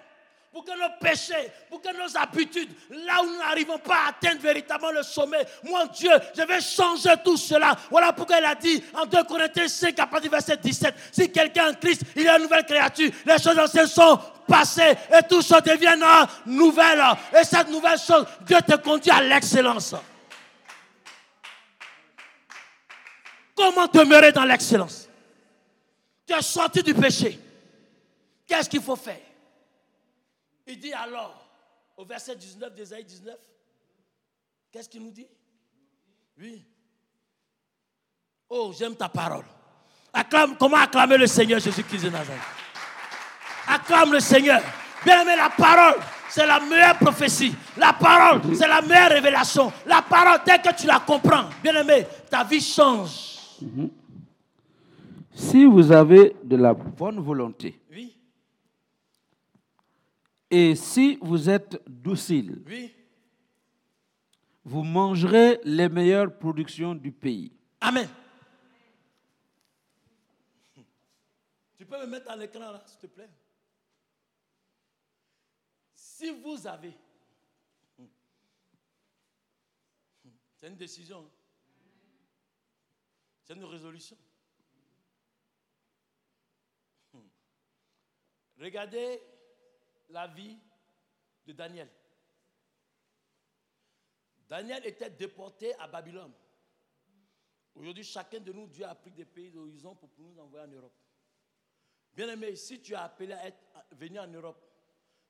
pour que nos péchés, pour que nos habitudes, là où nous n'arrivons pas à atteindre véritablement le sommet, mon Dieu, je vais changer tout cela. Voilà pourquoi il a dit en 2 Corinthiens 5, à partir du verset 17, si quelqu'un en Christ, il est une nouvelle créature, les choses anciennes sont passées et tout ça devient nouvelle. Et cette nouvelle chose, Dieu te conduit à l'excellence. Comment demeurer dans l'excellence? Tu es sorti du péché. Qu'est-ce qu'il faut faire? Il dit alors, au verset 19 d'Ésaïe 19, qu'est-ce qu'il nous dit? Oui. Oh, j'aime ta parole. Acclame, comment acclamer le Seigneur Jésus-Christ de Nazareth? Acclame le Seigneur. Bien aimé, la parole, c'est la meilleure prophétie. La parole, c'est la meilleure révélation. La parole, dès que tu la comprends, bien aimé, ta vie change. Mhm. Si vous avez de la bonne volonté, oui. et si vous êtes docile, oui. vous mangerez les meilleures productions du pays. Amen. Tu peux me mettre à l'écran là, s'il te plaît? Si vous avez, c'est une décision. C'est une résolution. Hmm. Regardez la vie de Daniel. Daniel était déporté à Babylone. Aujourd'hui, chacun de nous, Dieu a pris des pays d'horizon pour nous envoyer en Europe. Bien aimé, si tu as appelé à, être, venir en Europe,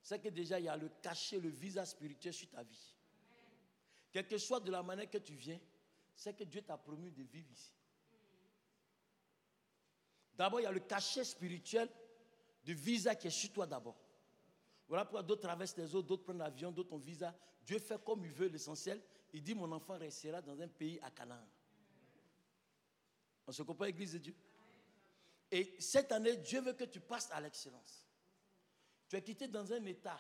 c'est que déjà il y a le cachet, le visa spirituel sur ta vie. Quelle que soit de la manière que tu viens, c'est que Dieu t'a promis de vivre ici. D'abord, il y a le cachet spirituel du visa qui est sur toi d'abord. Voilà pourquoi d'autres traversent les eaux, d'autres prennent l'avion, d'autres ont visa. Dieu fait comme il veut l'essentiel. Il dit Mon enfant restera dans un pays à Canaan. On se comprend, Église de Dieu? Et cette année, Dieu veut que tu passes à l'excellence. Tu es quitté dans un état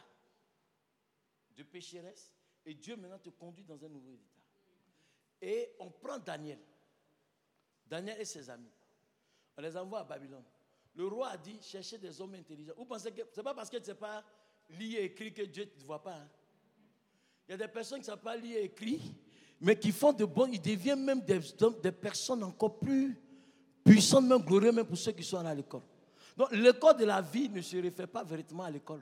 de pécheresse et Dieu maintenant te conduit dans un nouveau état. Et on prend Daniel, Daniel et ses amis. On les envoie à Babylone. Le roi a dit cherchez des hommes intelligents. Vous pensez que ce n'est pas parce que tu sais pas lire et écrire que Dieu ne te voit pas. Hein? Il y a des personnes qui ne savent pas lire et écrire, mais qui font de bons. Ils deviennent même des, des personnes encore plus puissantes, même glorieuses, même pour ceux qui sont à l'école. Donc l'école de la vie ne se réfère pas véritablement à l'école.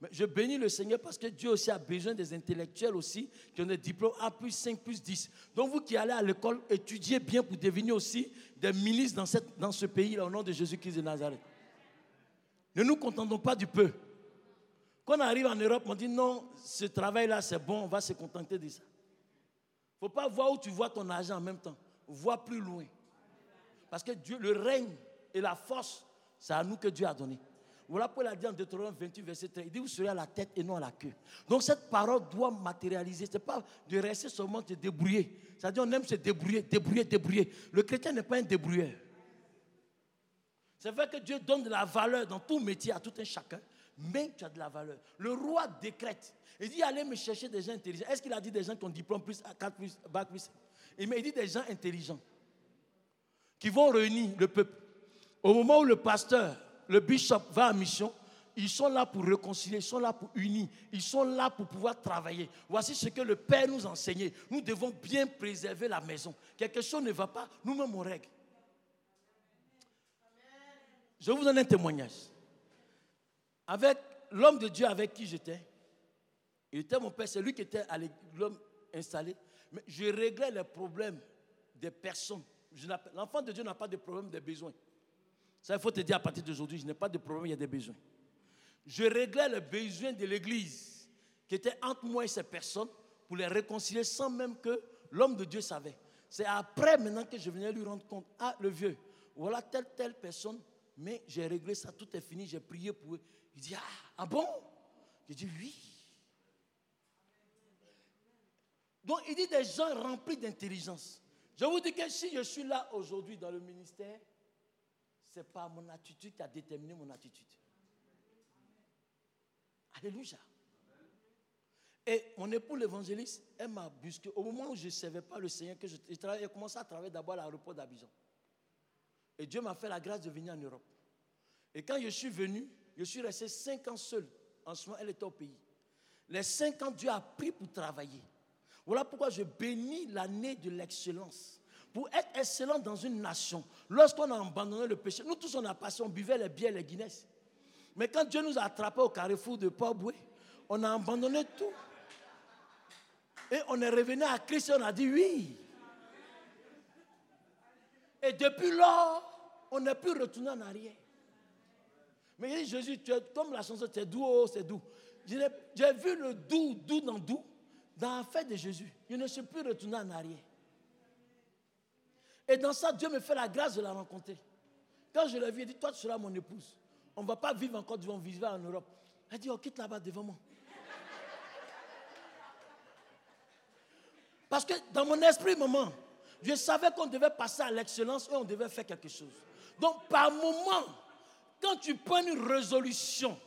Mais je bénis le Seigneur parce que Dieu aussi a besoin des intellectuels aussi qui ont des diplômes A plus 5 plus 10. Donc vous qui allez à l'école, étudiez bien pour devenir aussi des ministres dans, ce pays-là au nom de Jésus-Christ de Nazareth. Ne nous contentons pas du peu. Quand on arrive en Europe, on dit non, ce travail-là c'est bon, on va se contenter de ça. Il ne faut pas voir où tu vois ton argent en même temps. Vois plus loin. Parce que Dieu, le règne et la force, c'est à nous que Dieu a donné. Voilà pourquoi il a dit en Deutéronome 28, verset 13, il dit, vous serez à la tête et non à la queue. Donc cette parole doit matérialiser. Ce n'est pas de rester seulement te débrouiller. C'est-à-dire on aime se débrouiller, débrouiller, débrouiller. Le chrétien n'est pas un débrouilleur. C'est vrai que Dieu donne de la valeur dans tout métier à tout un chacun, mais tu as de la valeur. Le roi décrète. Il dit, allez me chercher des gens intelligents. Est-ce qu'il a dit des gens qui ont diplôme plus, 4 plus, bac plus? Il dit des gens intelligents qui vont réunir le peuple. Au moment où le pasteur le bishop va en mission, ils sont là pour réconcilier, ils sont là pour unir, ils sont là pour pouvoir travailler. Voici ce que le Père nous enseignait. Nous devons bien préserver la maison. Quelque chose ne va pas, nous-mêmes on règle. Je vous donne un témoignage. Avec l'homme de Dieu avec qui j'étais, il était mon père, c'est lui qui était l'homme installé, mais je réglais les problèmes des personnes. L'enfant de Dieu n'a pas de problème des besoins. Ça, il faut te dire à partir d'aujourd'hui, je n'ai pas de problème, il y a des besoins. Je réglais les besoins de l'Église qui était entre moi et ces personnes pour les réconcilier sans même que l'homme de Dieu savait. C'est après maintenant que je venais lui rendre compte, ah le vieux, voilà telle, telle personne, mais j'ai réglé ça, tout est fini, j'ai prié pour eux. Il dit, ah, ah bon? J'ai dit, oui. Donc il dit des gens remplis d'intelligence. Je vous dis que si je suis là aujourd'hui dans le ministère, ce n'est pas mon attitude qui a déterminé mon attitude. Alléluia. Et mon époux l'évangéliste, elle m'a busqué. Au moment où je ne savais pas le Seigneur, que je, j'ai commencé à travailler d'abord à l'aéroport d'Abidjan. Et Dieu m'a fait la grâce de venir en Europe. Et quand je suis venu, je suis resté cinq ans seul. En ce moment, elle était au pays. Les cinq ans, Dieu a pris pour travailler. Voilà pourquoi je bénis l'année de l'excellence pour être excellent dans une nation, lorsqu'on a abandonné le péché, nous tous on a passé, on buvait les bières, les Guinness. Mais quand Dieu nous a attrapés au carrefour de Port-Boué, on a abandonné tout. Et on est revenu à Christ et on a dit oui. Et depuis lors, on n'est plus retourné en arrière. Mais Jésus, tu es, comme la chanson, es doux, oh, c'est doux. J'ai vu le doux, doux dans doux, dans la fête de Jésus. Je ne suis plus retourné en arrière. Et dans ça, Dieu me fait la grâce de la rencontrer. Quand je l'ai vu, il dit, toi, tu seras mon épouse. On ne va pas vivre encore, on va vivre en Europe. Elle dit, oh, quitte là-bas devant moi. Parce que dans mon esprit, maman, je savais qu'on devait passer à l'excellence et on devait faire quelque chose. Donc, par moment, quand tu prends une résolution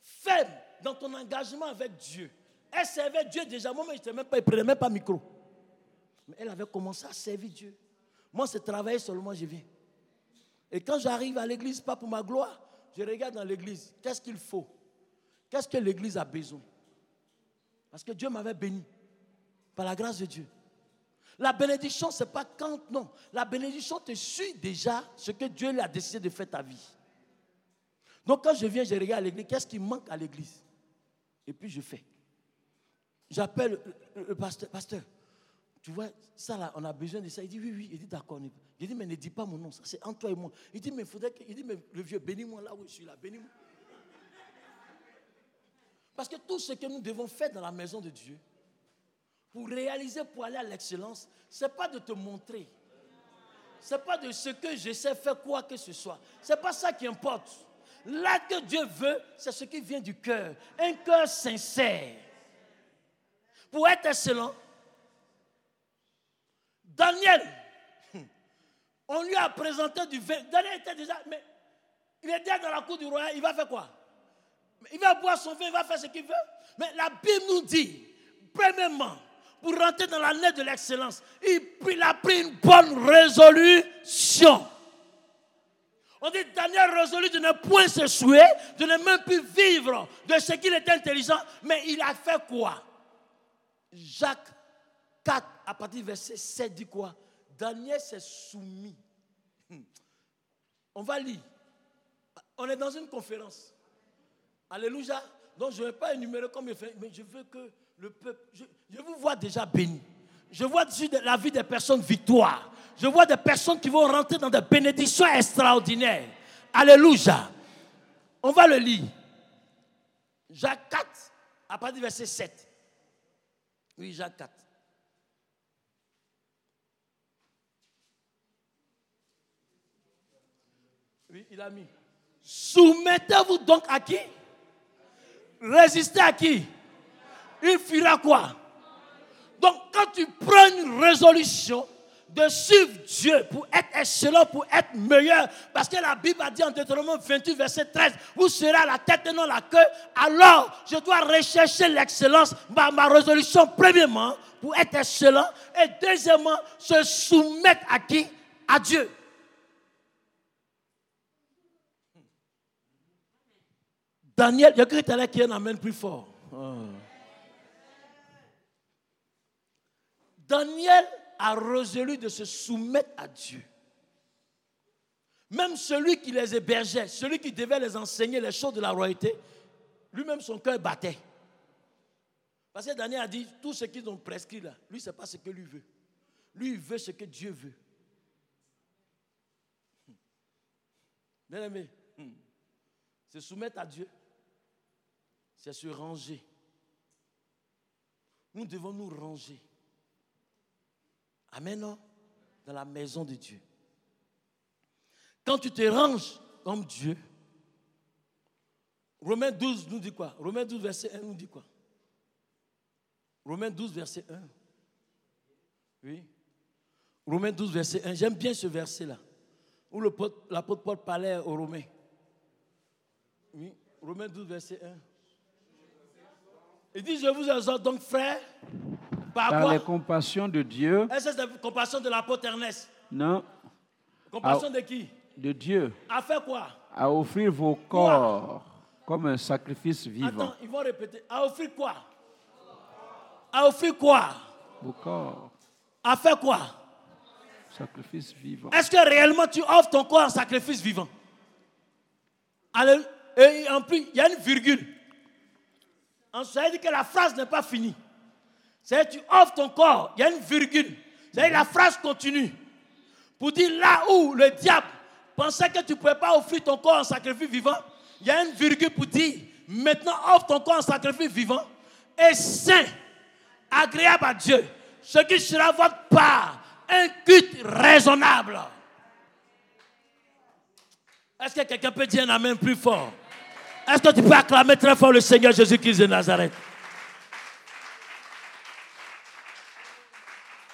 ferme dans ton engagement avec Dieu, elle servait Dieu déjà. Moi, je ne même pas, prenait même pas micro. Mais elle avait commencé à servir Dieu. Moi, c'est travailler seulement, je viens. Et quand j'arrive à l'église, pas pour ma gloire, je regarde dans l'église, qu'est-ce qu'il faut? Qu'est-ce que l'église a besoin? Parce que Dieu m'avait béni, par la grâce de Dieu. La bénédiction, ce n'est pas quand, non. La bénédiction te suit déjà ce que Dieu a décidé de faire ta vie. Donc quand je viens, je regarde l'église, qu'est-ce qui manque à l'église? Et puis je fais. J'appelle le pasteur, pasteur, tu vois, ça là, on a besoin de ça. Il dit, oui, oui. Il dit, d'accord. Il dit, mais ne dis pas mon nom, ça c'est entre toi et moi. Il dit, mais il faudrait que. Il dit, mais le vieux, bénis-moi là où je suis là, bénis-moi. Parce que tout ce que nous devons faire dans la maison de Dieu, pour réaliser, pour aller à l'excellence, ce n'est pas de te montrer. Ce n'est pas de ce que je sais faire quoi que ce soit. Ce n'est pas ça qui importe. L'acte que Dieu veut, c'est ce qui vient du cœur. Un cœur sincère. Pour être excellent, Daniel, on lui a présenté du vin. Daniel était déjà, mais il est déjà dans la cour du roi, il va faire quoi? Il va boire son vin, il va faire ce qu'il veut. Mais la Bible nous dit, premièrement, pour rentrer dans la de l'excellence, il, a pris une bonne résolution. On dit Daniel résolu de ne point se souiller, de ne même plus vivre de ce qu'il était intelligent, mais il a fait quoi? Jacques 4, à partir du verset 7, dit quoi? Daniel s'est soumis. Hmm. On va lire. On est dans une conférence. Alléluia. Donc je ne vais pas énumérer comme il fait, mais je veux que le peuple, je, vous vois déjà béni. Je vois la vie des personnes victoire. Je vois des personnes qui vont rentrer dans des bénédictions extraordinaires. Alléluia. On va le lire. Jacques 4, à partir du verset 7. Oui, Jacques 4. Oui, il a mis. Soumettez-vous donc à qui? Résistez à qui? Il fuira quoi? Donc quand tu prends une résolution de suivre Dieu pour être excellent, pour être meilleur, parce que la Bible a dit en Deutéronome 28, verset 13, vous serez la tête et non la queue, alors je dois rechercher l'excellence, ma, ma résolution, premièrement, pour être excellent, et deuxièmement, se soumettre à qui? À Dieu. Daniel, il y a quelqu'un qui en amène plus fort. Ah. Daniel a résolu de se soumettre à Dieu. Même celui qui les hébergeait, celui qui devait les enseigner les choses de la royauté, lui-même son cœur battait. Parce que Daniel a dit, tout ce qu'ils ont prescrit là, lui, ce n'est pas ce que lui veut. Lui, il veut ce que Dieu veut. Bien aimé, se soumettre à Dieu, c'est se ranger. Nous devons nous ranger. Amen. Dans la maison de Dieu. Quand tu te ranges comme Dieu, Romains 12 nous dit quoi? Romains 12, verset 1 nous dit quoi? Romains 12, verset 1. Oui. Romains 12, verset 1. J'aime bien ce verset-là. Où l'apôtre Paul parlait aux Romains. Oui. Romains 12, verset 1. Il dit, je vous exhorte donc, frère, par, par les compassions de Dieu. Est-ce que c'est la compassion de l'apôtre Ernest? Non. Compassion de qui? De Dieu. À faire quoi? À offrir vos corps comme un sacrifice vivant. Attends, ils vont répéter. À offrir quoi? À offrir quoi? Vos corps. À faire quoi? Sacrifice vivant. Est-ce que réellement tu offres ton corps en sacrifice vivant? Et en plus, il y a une virgule. Ça veut dire que la phrase n'est pas finie. C'est tu offres ton corps, il y a une virgule. C'est la phrase continue. Pour dire là où le diable pensait que tu ne pouvais pas offrir ton corps en sacrifice vivant, il y a une virgule pour dire maintenant offre ton corps en sacrifice vivant et saint, agréable à Dieu, ce qui sera votre part, un culte raisonnable. Est-ce que quelqu'un peut dire un amen plus fort? Est-ce que tu peux acclamer très fort le Seigneur Jésus-Christ de Nazareth?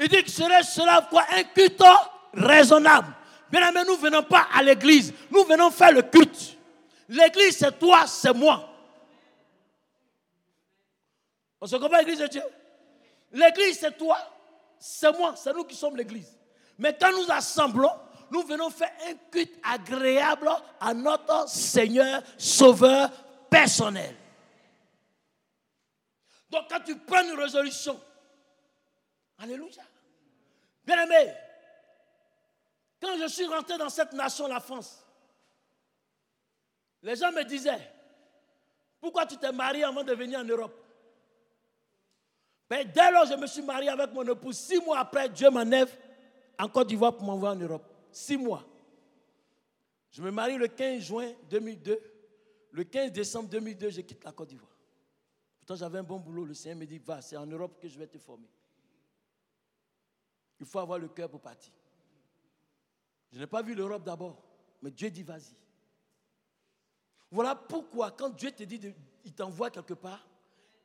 Il dit que serait cela quoi Un culte raisonnable? Bien aimé, nous ne venons pas à l'église. Nous venons faire le culte. L'église, c'est toi, c'est moi. On se comprend l'église de Dieu? L'église, c'est toi, c'est moi, c'est nous qui sommes l'église. Mais quand nous assemblons, nous venons faire un culte agréable à notre Seigneur Sauveur personnel. Donc quand tu prends une résolution, Alléluia. Bien aimé, quand je suis rentré dans cette nation, la France, les gens me disaient, pourquoi tu t'es marié avant de venir en Europe? Mais ben, dès lors je me suis marié avec mon épouse, six mois après, Dieu m'enlève en Côte d'Ivoire pour m'envoyer en Europe. Six mois. Je me marie le 15 juin 2002. Le 15 décembre 2002, je quitte la Côte d'Ivoire. Pourtant, j'avais un bon boulot. Le Seigneur me dit, va, c'est en Europe que je vais te former. Il faut avoir le cœur pour partir. Je n'ai pas vu l'Europe d'abord, mais Dieu dit vas-y. Voilà pourquoi quand Dieu te dit, il t'envoie quelque part,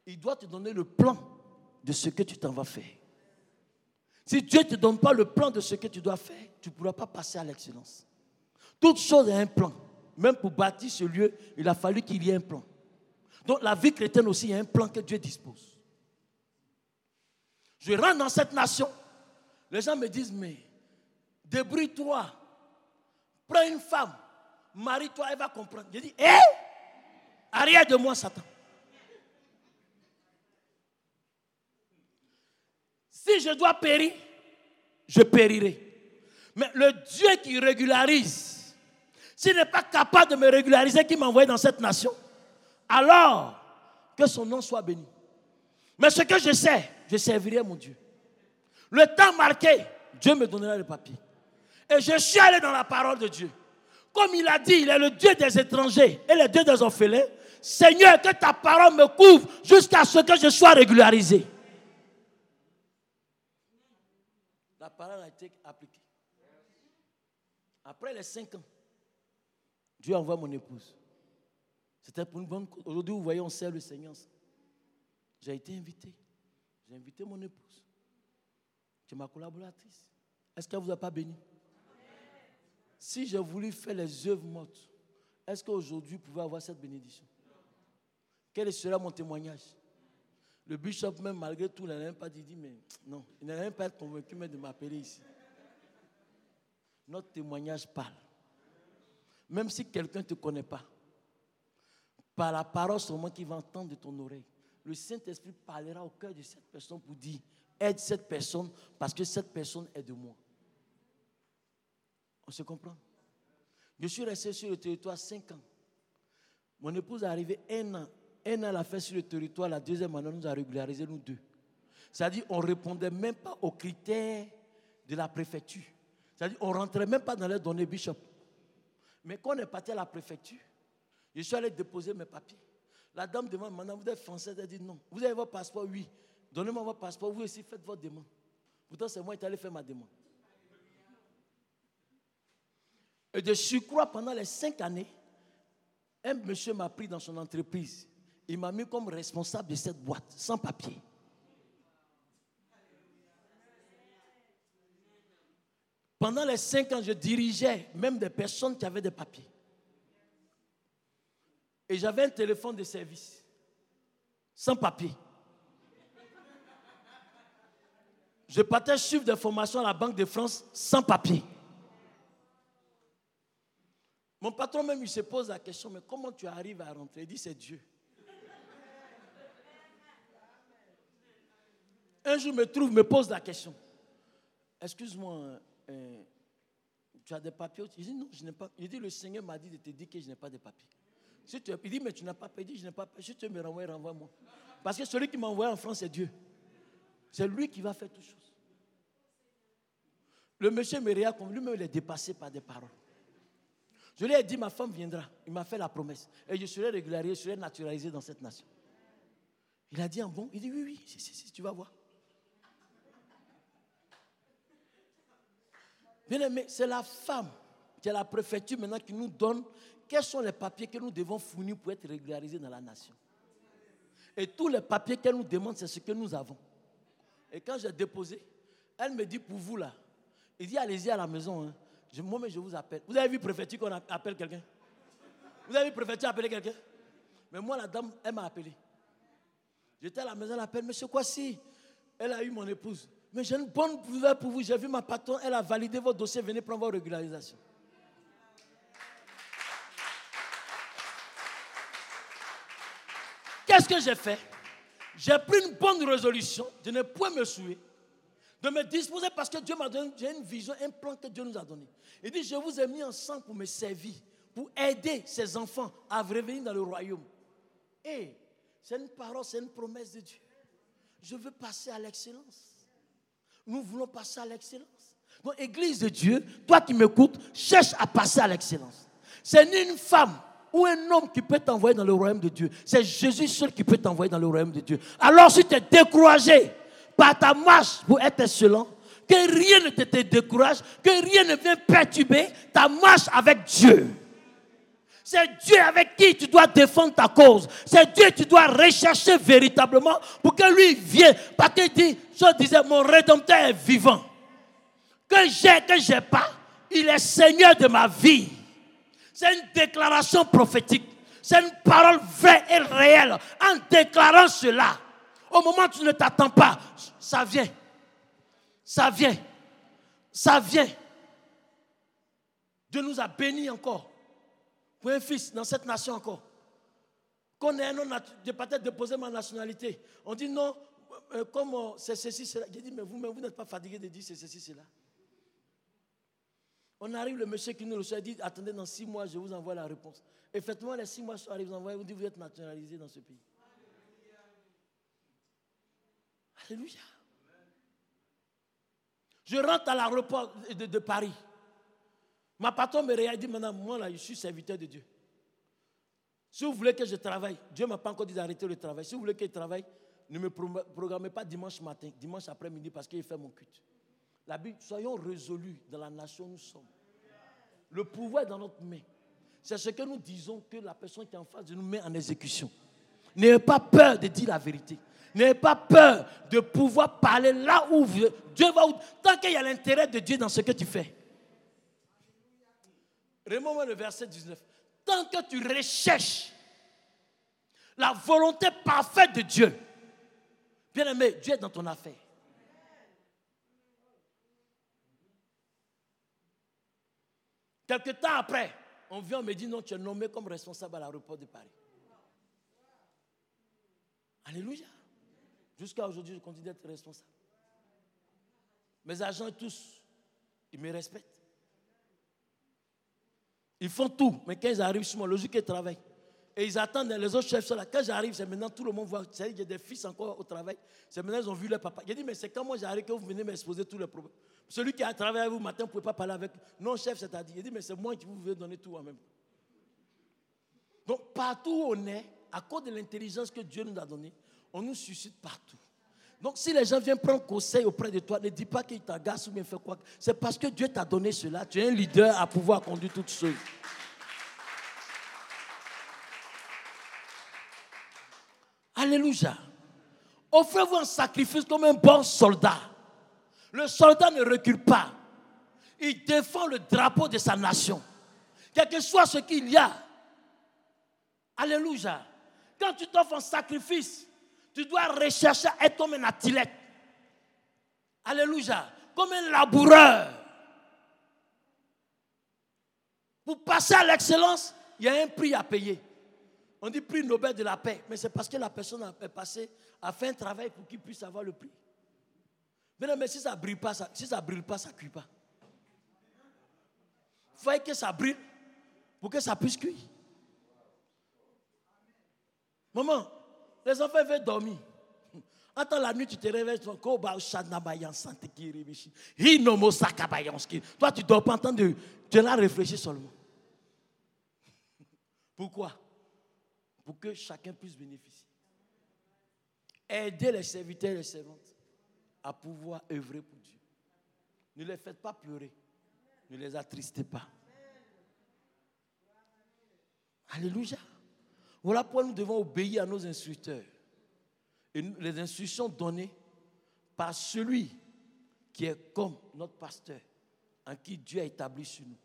il doit te donner le plan de ce que tu t'en vas faire. Si Dieu ne te donne pas le plan de ce que tu dois faire, tu ne pourras pas passer à l'excellence. Toute chose a un plan. Même pour bâtir ce lieu, il a fallu qu'il y ait un plan. Donc la vie chrétienne aussi, a un plan que Dieu dispose. Je rentre dans cette nation. Les gens me disent, mais débrouille-toi. Prends une femme. Marie-toi, elle va comprendre. Je dis, hé eh? Arrière de moi, Satan. Si je dois périr, je périrai. Mais le Dieu qui régularise, s'il n'est pas capable de me régulariser, qui m'a envoyé dans cette nation, alors que son nom soit béni. Mais ce que je sais, je servirai mon Dieu. Le temps marqué, Dieu me donnera le papier. Et je suis allé dans la parole de Dieu. Comme il a dit, il est le Dieu des étrangers et le Dieu des orphelins. Seigneur, que ta parole me couvre jusqu'à ce que je sois régularisé. La parole a été appliquée. Après les cinq ans, Dieu envoie mon épouse. C'était pour une bonne cause. Aujourd'hui, vous voyez, on sert le Seigneur. J'ai été invité. J'ai invité mon épouse. C'est ma collaboratrice. Est-ce qu'elle ne vous a pas béni? Si j'ai voulu faire les œuvres mortes, est-ce qu'aujourd'hui vous pouvez avoir cette bénédiction? Quel sera mon témoignage? Le bishop, même malgré tout, n'a même pas dit, mais non, il n'a même pas convaincu de m'appeler ici. Notre témoignage parle. Même si quelqu'un ne te connaît pas, par la parole seulement qui va entendre de ton oreille, le Saint-Esprit parlera au cœur de cette personne pour dire, aide cette personne parce que cette personne est de moi. On se comprend? Je suis resté sur le territoire cinq ans. Mon épouse est arrivée un an un an, elle a fait sur le territoire. La deuxième année, nous a régularisé nous deux. C'est-à-dire, on ne répondait même pas aux critères de la préfecture. C'est-à-dire, on ne rentrait même pas dans les données bishop. Mais quand on est parti à la préfecture, je suis allé déposer mes papiers. La dame demande, maintenant, vous êtes française? Elle dit non. Vous avez votre passeport? Oui. Donnez-moi votre passeport. Vous aussi faites votre demande. Pourtant, c'est moi qui allé faire ma demande. Et de surcroît, pendant les cinq années, un monsieur m'a pris dans son entreprise il m'a mis comme responsable de cette boîte, sans papier. Pendant les cinq ans, je dirigeais même des personnes qui avaient des papiers. Et j'avais un téléphone de service, sans papier. Je partais suivre des formations à la Banque de France sans papier. Mon patron même, il se pose la question, mais comment tu arrives à rentrer? Il dit, c'est Dieu. Un jour, me trouve, me pose la question. Excuse-moi, euh, tu as des papiers Il dit non, je n'ai pas. Il dit le Seigneur m'a dit de te dire que je n'ai pas de papiers. Si tu, il dit mais tu n'as pas payé. Il dit je n'ai pas payé. Si tu me renvoies, renvoie-moi. Parce que celui qui m'a envoyé en France, c'est Dieu. C'est lui qui va faire toutes choses. Le monsieur me regarde comme lui-même, il est dépassé par des paroles. Je lui ai dit, ma femme viendra. Il m'a fait la promesse. Et je serai régularisé, je serai naturalisé dans cette nation. Il a dit, un bon? Il dit, oui, oui, si, si, si, tu vas voir. Bien aimé, c'est la femme qui est la préfecture maintenant qui nous donne quels sont les papiers que nous devons fournir pour être régularisés dans la nation. Et tous les papiers qu'elle nous demande, c'est ce que nous avons. Et quand j'ai déposé, elle me dit pour vous là, il dit allez-y à la maison. Hein. Je, moi, mais je vous appelle. Vous avez vu préfecture qu'on appelle quelqu'un? Vous avez vu préfecture appeler quelqu'un? Mais moi, la dame, elle m'a appelé. J'étais à la maison, elle appelle, monsieur si Elle a eu mon épouse. Mais j'ai une bonne nouvelle pour vous. J'ai vu ma patronne, elle a validé votre dossier. Venez prendre votre régularisation. Qu'est-ce que j'ai fait? J'ai pris une bonne résolution de ne point me souiller, de me disposer parce que Dieu m'a donné j'ai une vision, un plan que Dieu nous a donné. Il dit Je vous ai mis ensemble pour me servir, pour aider ces enfants à revenir dans le royaume. Et c'est une parole, c'est une promesse de Dieu. Je veux passer à l'excellence. Nous voulons passer à l'excellence. Donc, Église de Dieu, toi qui m'écoutes, cherche à passer à l'excellence. C'est ni une femme ou un homme qui peut t'envoyer dans le royaume de Dieu. C'est Jésus seul qui peut t'envoyer dans le royaume de Dieu. Alors, si tu es découragé par ta marche pour être excellent, que rien ne te décourage, que rien ne vienne perturber ta marche avec Dieu. C'est Dieu avec qui tu dois défendre ta cause. C'est Dieu que tu dois rechercher véritablement pour que lui vienne. Parce qu'il dit, je disais, mon rédempteur est vivant. Que j'ai, que j'ai pas, il est Seigneur de ma vie. C'est une déclaration prophétique. C'est une parole vraie et réelle. En déclarant cela, au moment où tu ne t'attends pas, ça vient. Ça vient. Ça vient. Dieu nous a bénis encore pour un fils dans cette nation encore. Qu'on ait un nom, j'ai peut-être déposé ma nationalité. On dit non, euh, comme euh, c'est ceci, cela. J'ai dit, mais vous, vous n'êtes pas fatigué de dire c'est ceci, cela. On arrive, le monsieur qui nous reçoit dit Attendez, dans six mois, je vous envoie la réponse. Effectivement, les six mois sont arrivés, vous envoyez, vous dites Vous êtes nationalisé dans ce pays. Alléluia. Je rentre à l'aéroport de, de Paris. Ma patron me regarde et dit, moi là, je suis serviteur de Dieu. Si vous voulez que je travaille, Dieu ne m'a pas encore dit d'arrêter le travail. Si vous voulez que je travaille, ne me programmez pas dimanche matin, dimanche après-midi parce qu'il fait mon culte. La Bible, soyons résolus dans la nation où nous sommes. Le pouvoir est dans notre main. C'est ce que nous disons que la personne qui est en face de nous met en exécution. N'ayez pas peur de dire la vérité. N'ayez pas peur de pouvoir parler là où Dieu va. Tant qu'il y a l'intérêt de Dieu dans ce que tu fais. Remonte le verset 19. Tant que tu recherches la volonté parfaite de Dieu, bien aimé, Dieu est dans ton affaire. Quelque temps après, on vient, me dit non, tu es nommé comme responsable à l'aéroport de Paris. Alléluia. Jusqu'à aujourd'hui, je continue d'être responsable. Mes agents tous, ils me respectent. Ils font tout, mais quand ils arrivent sur moi, logique qu'ils travaillent. Et ils attendent, les autres chefs là. Quand j'arrive, c'est maintenant tout le monde voit. Y a des fils encore au travail. C'est maintenant ils ont vu leur papa. J'ai dit, mais c'est quand moi j'arrive que vous venez m'exposer tous les problèmes. Celui qui a travaillé avec vous matin, vous ne pouvez pas parler avec. Non, chef, c'est-à-dire. Il dit, mais c'est moi qui vous veux donner tout en même Donc, partout où on est, à cause de l'intelligence que Dieu nous a donnée, on nous suscite partout. Donc, si les gens viennent prendre conseil auprès de toi, ne dis pas qu'ils t'agacent ou bien fait quoi. C'est parce que Dieu t'a donné cela. Tu es un leader à pouvoir conduire toutes choses. Alléluia. Offrez-vous un sacrifice comme un bon soldat. Le soldat ne recule pas. Il défend le drapeau de sa nation. Quel que soit ce qu'il y a. Alléluia. Quand tu t'offres un sacrifice, tu dois rechercher à être comme un athlète. Alléluia. Comme un laboureur. Pour passer à l'excellence, il y a un prix à payer. On dit prix Nobel de la paix, mais c'est parce que la personne a passé, a fait un travail pour qu'il puisse avoir le prix. Mais non, mais si ça ne brille pas, ça, si ça brille pas, ça ne cuit pas. Il faut que ça brille pour que ça puisse cuire. Maman, les enfants veulent dormir. Attends la nuit, tu te réveilles, tu Toi, tu ne dors pas en train de. Tu es là réfléchir seulement. Pourquoi? Pour que chacun puisse bénéficier. Aider les serviteurs et les servantes à pouvoir œuvrer pour Dieu. Ne les faites pas pleurer. Ne les attristez pas. Alléluia. Voilà pourquoi nous devons obéir à nos instructeurs. Et les instructions données par celui qui est comme notre pasteur, en qui Dieu a établi sur nous.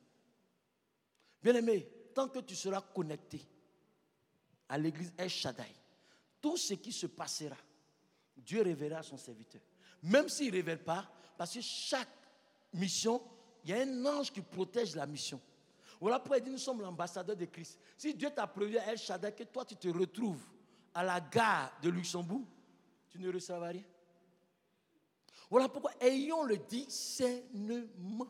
Bien-aimé, tant que tu seras connecté à l'église El Shaddai, tout ce qui se passera, Dieu révélera à son serviteur. Même s'il ne révèle pas, parce que chaque mission, il y a un ange qui protège la mission. Voilà pourquoi il dit nous sommes l'ambassadeur de Christ. Si Dieu t'a prévu à El Shaddai que toi tu te retrouves à la gare de Luxembourg, tu ne recevras rien. Voilà pourquoi ayons le discernement.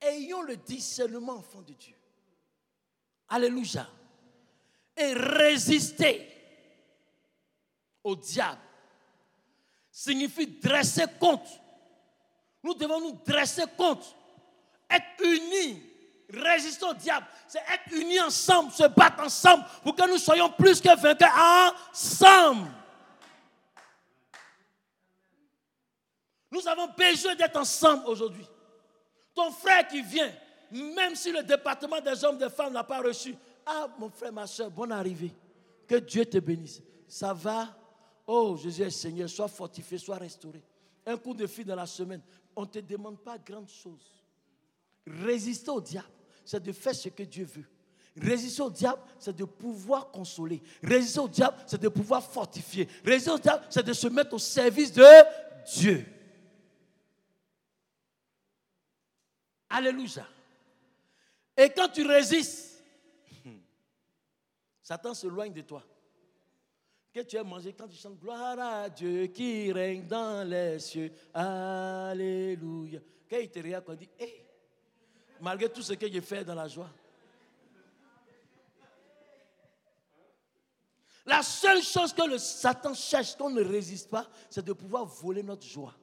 Ayons le discernement, enfant de Dieu. Alléluia. Et résister au diable signifie dresser compte. Nous devons nous dresser compte être unis, résister au diable, c'est être unis ensemble, se battre ensemble pour que nous soyons plus que vainqueurs ensemble. Nous avons besoin d'être ensemble aujourd'hui. Ton frère qui vient, même si le département des hommes et des femmes n'a pas reçu, ah mon frère, ma soeur, bonne arrivée. Que Dieu te bénisse. Ça va? Oh Jésus est Seigneur, sois fortifié, sois restauré. Un coup de fil dans la semaine. On ne te demande pas grande chose. Résister au diable, c'est de faire ce que Dieu veut. Résister au diable, c'est de pouvoir consoler. Résister au diable, c'est de pouvoir fortifier. Résister au diable, c'est de se mettre au service de Dieu. Alléluia. Et quand tu résistes, Satan se loigne de toi. Que tu aies mangé quand tu chantes gloire à Dieu qui règne dans les cieux. Alléluia. Quand il te regarde, il dit, hé, malgré tout ce que j'ai fait dans la joie. La seule chose que le Satan cherche qu'on ne résiste pas, c'est de pouvoir voler notre joie.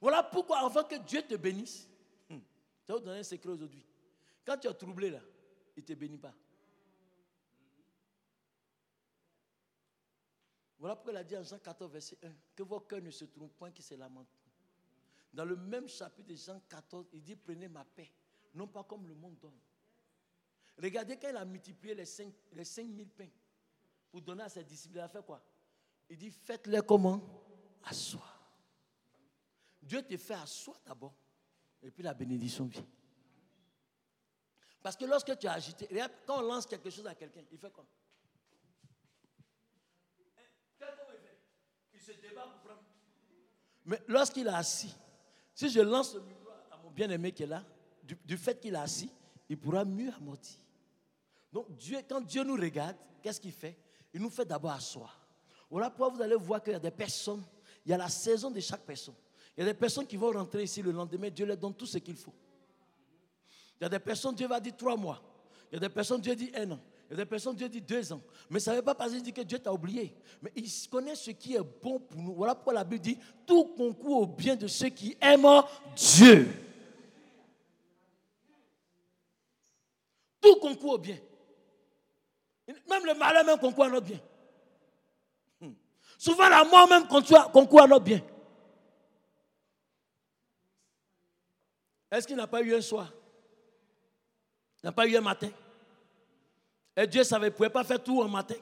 Voilà pourquoi, avant que Dieu te bénisse, hmm, je vais vous donner un secret aujourd'hui. Quand tu es troublé là, il ne te bénit pas. Voilà pourquoi il a dit en Jean 14, verset 1, que vos cœurs ne se trompent point, qui se lamentent. Dans le même chapitre de Jean 14, il dit, prenez ma paix, non pas comme le monde donne. Regardez quand il a multiplié les 5, les 5000 pains pour donner à ses disciples, il a fait quoi? Il dit, faites-les comment? Asseoir. Dieu te fait asseoir d'abord. Et puis la bénédiction vient. Parce que lorsque tu as agité, quand on lance quelque chose à quelqu'un, il fait quoi? Il se débat pour prendre. Mais lorsqu'il est assis, si je lance le micro à mon bien-aimé qui est là, du, fait qu'il est assis, il pourra mieux amortir. Donc Dieu, quand Dieu nous regarde, qu'est-ce qu'il fait? Il nous fait d'abord asseoir. Voilà pourquoi vous allez voir qu'il y a des personnes, il y a la saison de chaque personne. Il y a des personnes qui vont rentrer ici le lendemain, Dieu leur donne tout ce qu'il faut. Il y a des personnes, Dieu va dire trois mois. Il y a des personnes, Dieu dit un an. Il y a des personnes, Dieu dit deux ans. Mais ça ne veut pas passer dire que Dieu t'a oublié. Mais il connaît ce qui est bon pour nous. Voilà pourquoi la Bible dit tout concourt au bien de ceux qui aiment Dieu. Tout concourt au bien. Même le malheur même concourt à notre bien. Hmm. Souvent la mort même concourt à notre bien. Est-ce qu'il n'a pas eu un soir? Il n'a pas eu un matin? Et Dieu savait, ne pouvait pas faire tout en matin.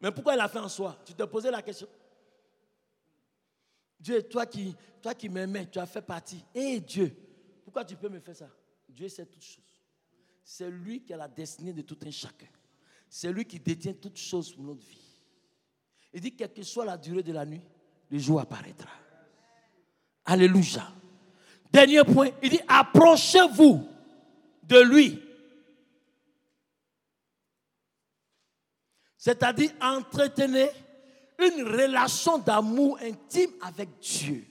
Mais pourquoi il a fait un soir? Tu te posais la question. Dieu, toi qui, toi qui m'aimais, tu as fait partie. Et Dieu, pourquoi tu peux me faire ça? Dieu sait toutes choses. C'est lui qui a la destinée de tout un chacun. C'est lui qui détient toutes choses pour notre vie. Il dit, quelle que soit la durée de la nuit, le jour apparaîtra. Alléluia. Dernier point, il dit approchez-vous de lui. C'est-à-dire entretenez une relation d'amour intime avec Dieu.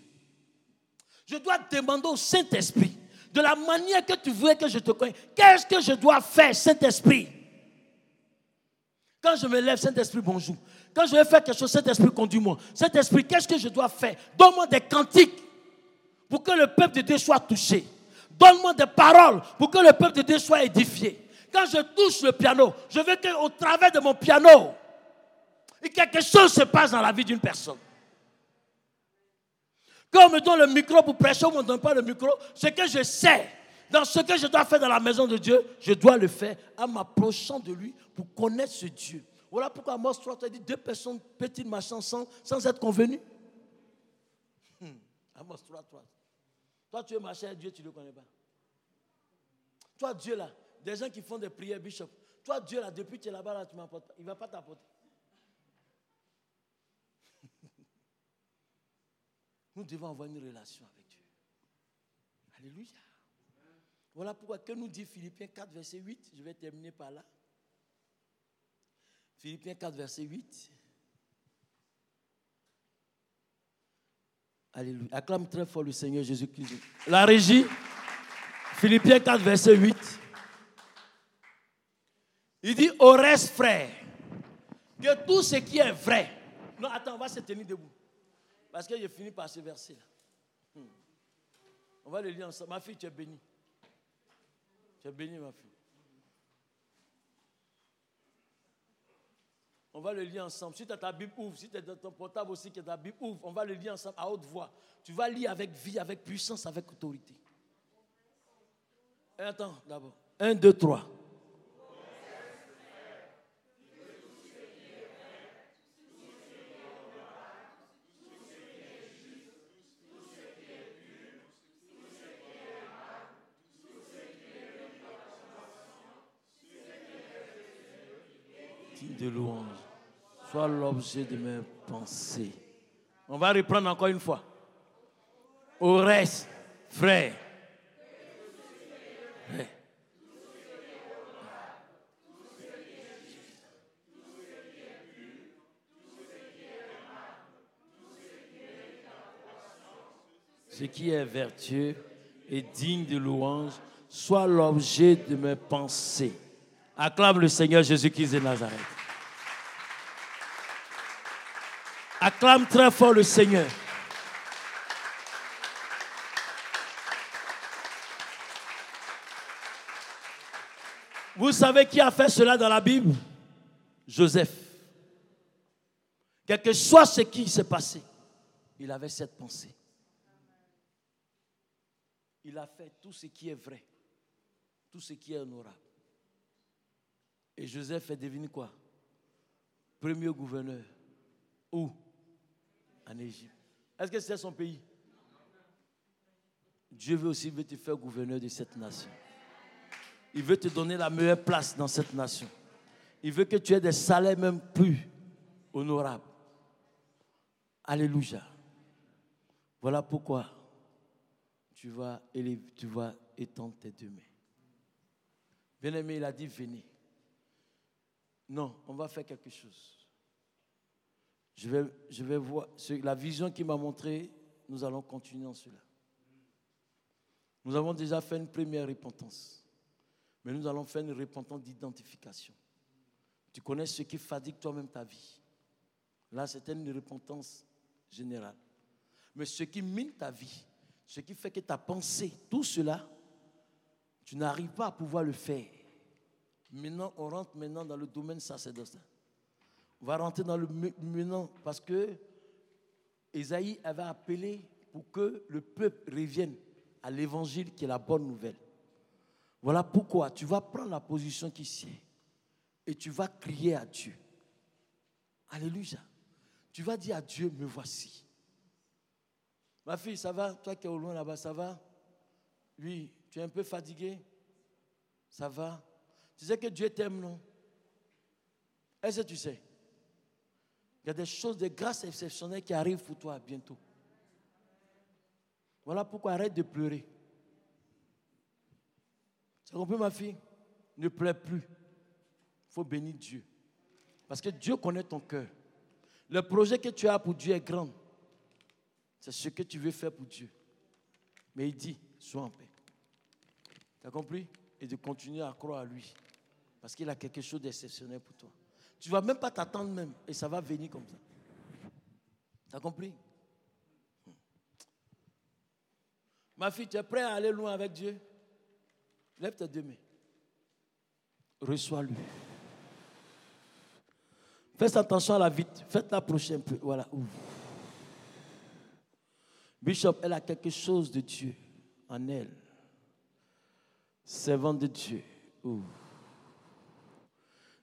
Je dois demander au Saint-Esprit, de la manière que tu veux que je te connaisse, qu'est-ce que je dois faire, Saint-Esprit? Quand je me lève, Saint-Esprit, bonjour. Quand je vais faire quelque chose, Saint-Esprit, conduis-moi. Saint-Esprit, qu'est-ce que je dois faire? Donne-moi des cantiques pour que le peuple de Dieu soit touché. Donne-moi des paroles pour que le peuple de Dieu soit édifié. Quand je touche le piano, je veux qu'au travers de mon piano, quelque chose se passe dans la vie d'une personne. Quand on me donne le micro pour prêcher, on ne me donne pas le micro, ce que je sais, dans ce que je dois faire dans la maison de Dieu, je dois le faire en m'approchant de lui pour connaître ce Dieu. Voilà pourquoi Amos 3 as dit deux personnes petites marchent ensemble sans être convenues? Hmm. Amos 3, 3. Toi, tu es à Dieu, tu ne le connais pas. Toi, Dieu là, des gens qui font des prières, bishop. Toi, Dieu là, depuis que tu es là-bas, là, tu m'apportes pas. Il ne va pas t'apporter. Nous devons avoir une relation avec Dieu. Alléluia. Voilà pourquoi, que nous dit Philippiens 4, verset 8, je vais terminer par là. Philippiens 4, verset 8. Alléluia. Acclame très fort le Seigneur Jésus-Christ. La régie, Philippiens 4, verset 8. Il dit au reste, frère, que tout ce qui est vrai. Non, attends, on va se tenir debout. Parce que j'ai fini par ce verset-là. Hmm. On va le lire ensemble. Ma fille, tu es bénie. Tu es bénie, ma fille. On va le lire ensemble. Si tu as ta Bible, ouvre. Si tu as ton portable aussi, qui ta Bible, ouvre. On va le lire ensemble à haute voix. Tu vas lire avec vie, avec puissance, avec autorité. Attends, d'abord. 1, 2, 3. de louange soit l'objet de mes pensées. On va reprendre encore une fois. Au reste, frère. Ce qui est vertueux et digne de louange soit l'objet de mes pensées. Acclame le Seigneur Jésus-Christ de Nazareth. Acclame très fort le Seigneur. Vous savez qui a fait cela dans la Bible? Joseph. Quel que soit ce qui s'est passé, il avait cette pensée. Il a fait tout ce qui est vrai, tout ce qui est honorable. Et Joseph est devenu quoi? Premier gouverneur. Où? En Égypte. Est-ce que c'est son pays? Dieu veut aussi te faire gouverneur de cette nation. Il veut te donner la meilleure place dans cette nation. Il veut que tu aies des salaires même plus honorables. Alléluia. Voilà pourquoi tu vas, tu vas étendre tes deux mains. Bien-aimé, il a dit venez. Non, on va faire quelque chose. Je vais, je vais voir la vision qu'il m'a montrée. Nous allons continuer en cela. Nous avons déjà fait une première repentance. Mais nous allons faire une repentance d'identification. Tu connais ce qui fatigue toi-même ta vie. Là, c'était une repentance générale. Mais ce qui mine ta vie, ce qui fait que ta pensée, tout cela, tu n'arrives pas à pouvoir le faire. Maintenant, on rentre maintenant dans le domaine sacerdotal. Va rentrer dans le maintenant parce que Esaïe avait appelé pour que le peuple revienne à l'évangile qui est la bonne nouvelle. Voilà pourquoi tu vas prendre la position qui sied et tu vas crier à Dieu. Alléluia. Tu vas dire à Dieu, me voici. Ma fille, ça va? Toi qui es au loin là-bas, ça va? Oui, tu es un peu fatigué? Ça va? Tu sais que Dieu t'aime, non? Est-ce que tu sais? Y a des choses, des grâces exceptionnelles qui arrivent pour toi bientôt. Voilà pourquoi arrête de pleurer. Tu as compris, ma fille? Ne pleure plus. Il faut bénir Dieu. Parce que Dieu connaît ton cœur. Le projet que tu as pour Dieu est grand. C'est ce que tu veux faire pour Dieu. Mais il dit, sois en paix. Tu as compris? Et de continuer à croire à lui. Parce qu'il a quelque chose d'exceptionnel pour toi. Tu ne vas même pas t'attendre même. Et ça va venir comme ça. Tu as compris? Ma fille, tu es prêt à aller loin avec Dieu? Lève tes deux mains. Reçois-le. Fais attention à la vite. Faites la prochaine peu. Voilà. Bishop, elle a quelque chose de Dieu en elle. Servant de Dieu.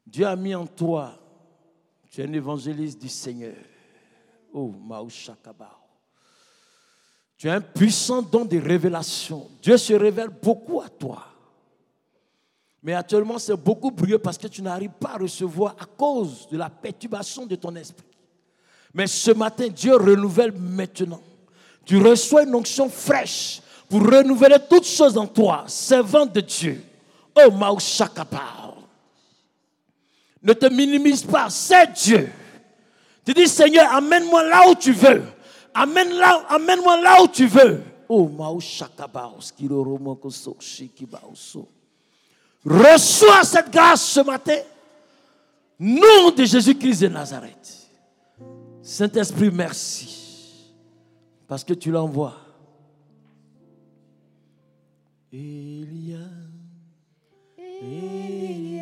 Dieu a mis en toi. Tu es un évangéliste du Seigneur. Oh, Maouchakabao. Tu as un puissant don de révélation. Dieu se révèle beaucoup à toi. Mais actuellement, c'est beaucoup bruyeux parce que tu n'arrives pas à recevoir à cause de la perturbation de ton esprit. Mais ce matin, Dieu renouvelle maintenant. Tu reçois une onction fraîche pour renouveler toutes choses en toi, servant de Dieu. Oh, Maouchakapar. Ne te minimise pas, c'est Dieu. Tu dis, Seigneur, amène-moi là où tu veux. Amène-moi là, où tu veux. Oh. Reçois cette grâce ce matin. Nom de Jésus-Christ de Nazareth. Saint-Esprit, merci. Parce que tu l'envoies. Elia. Elia.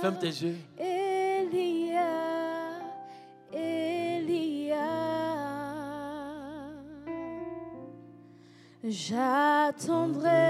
Ferme tes yeux. Elia, Elia, j'attendrai.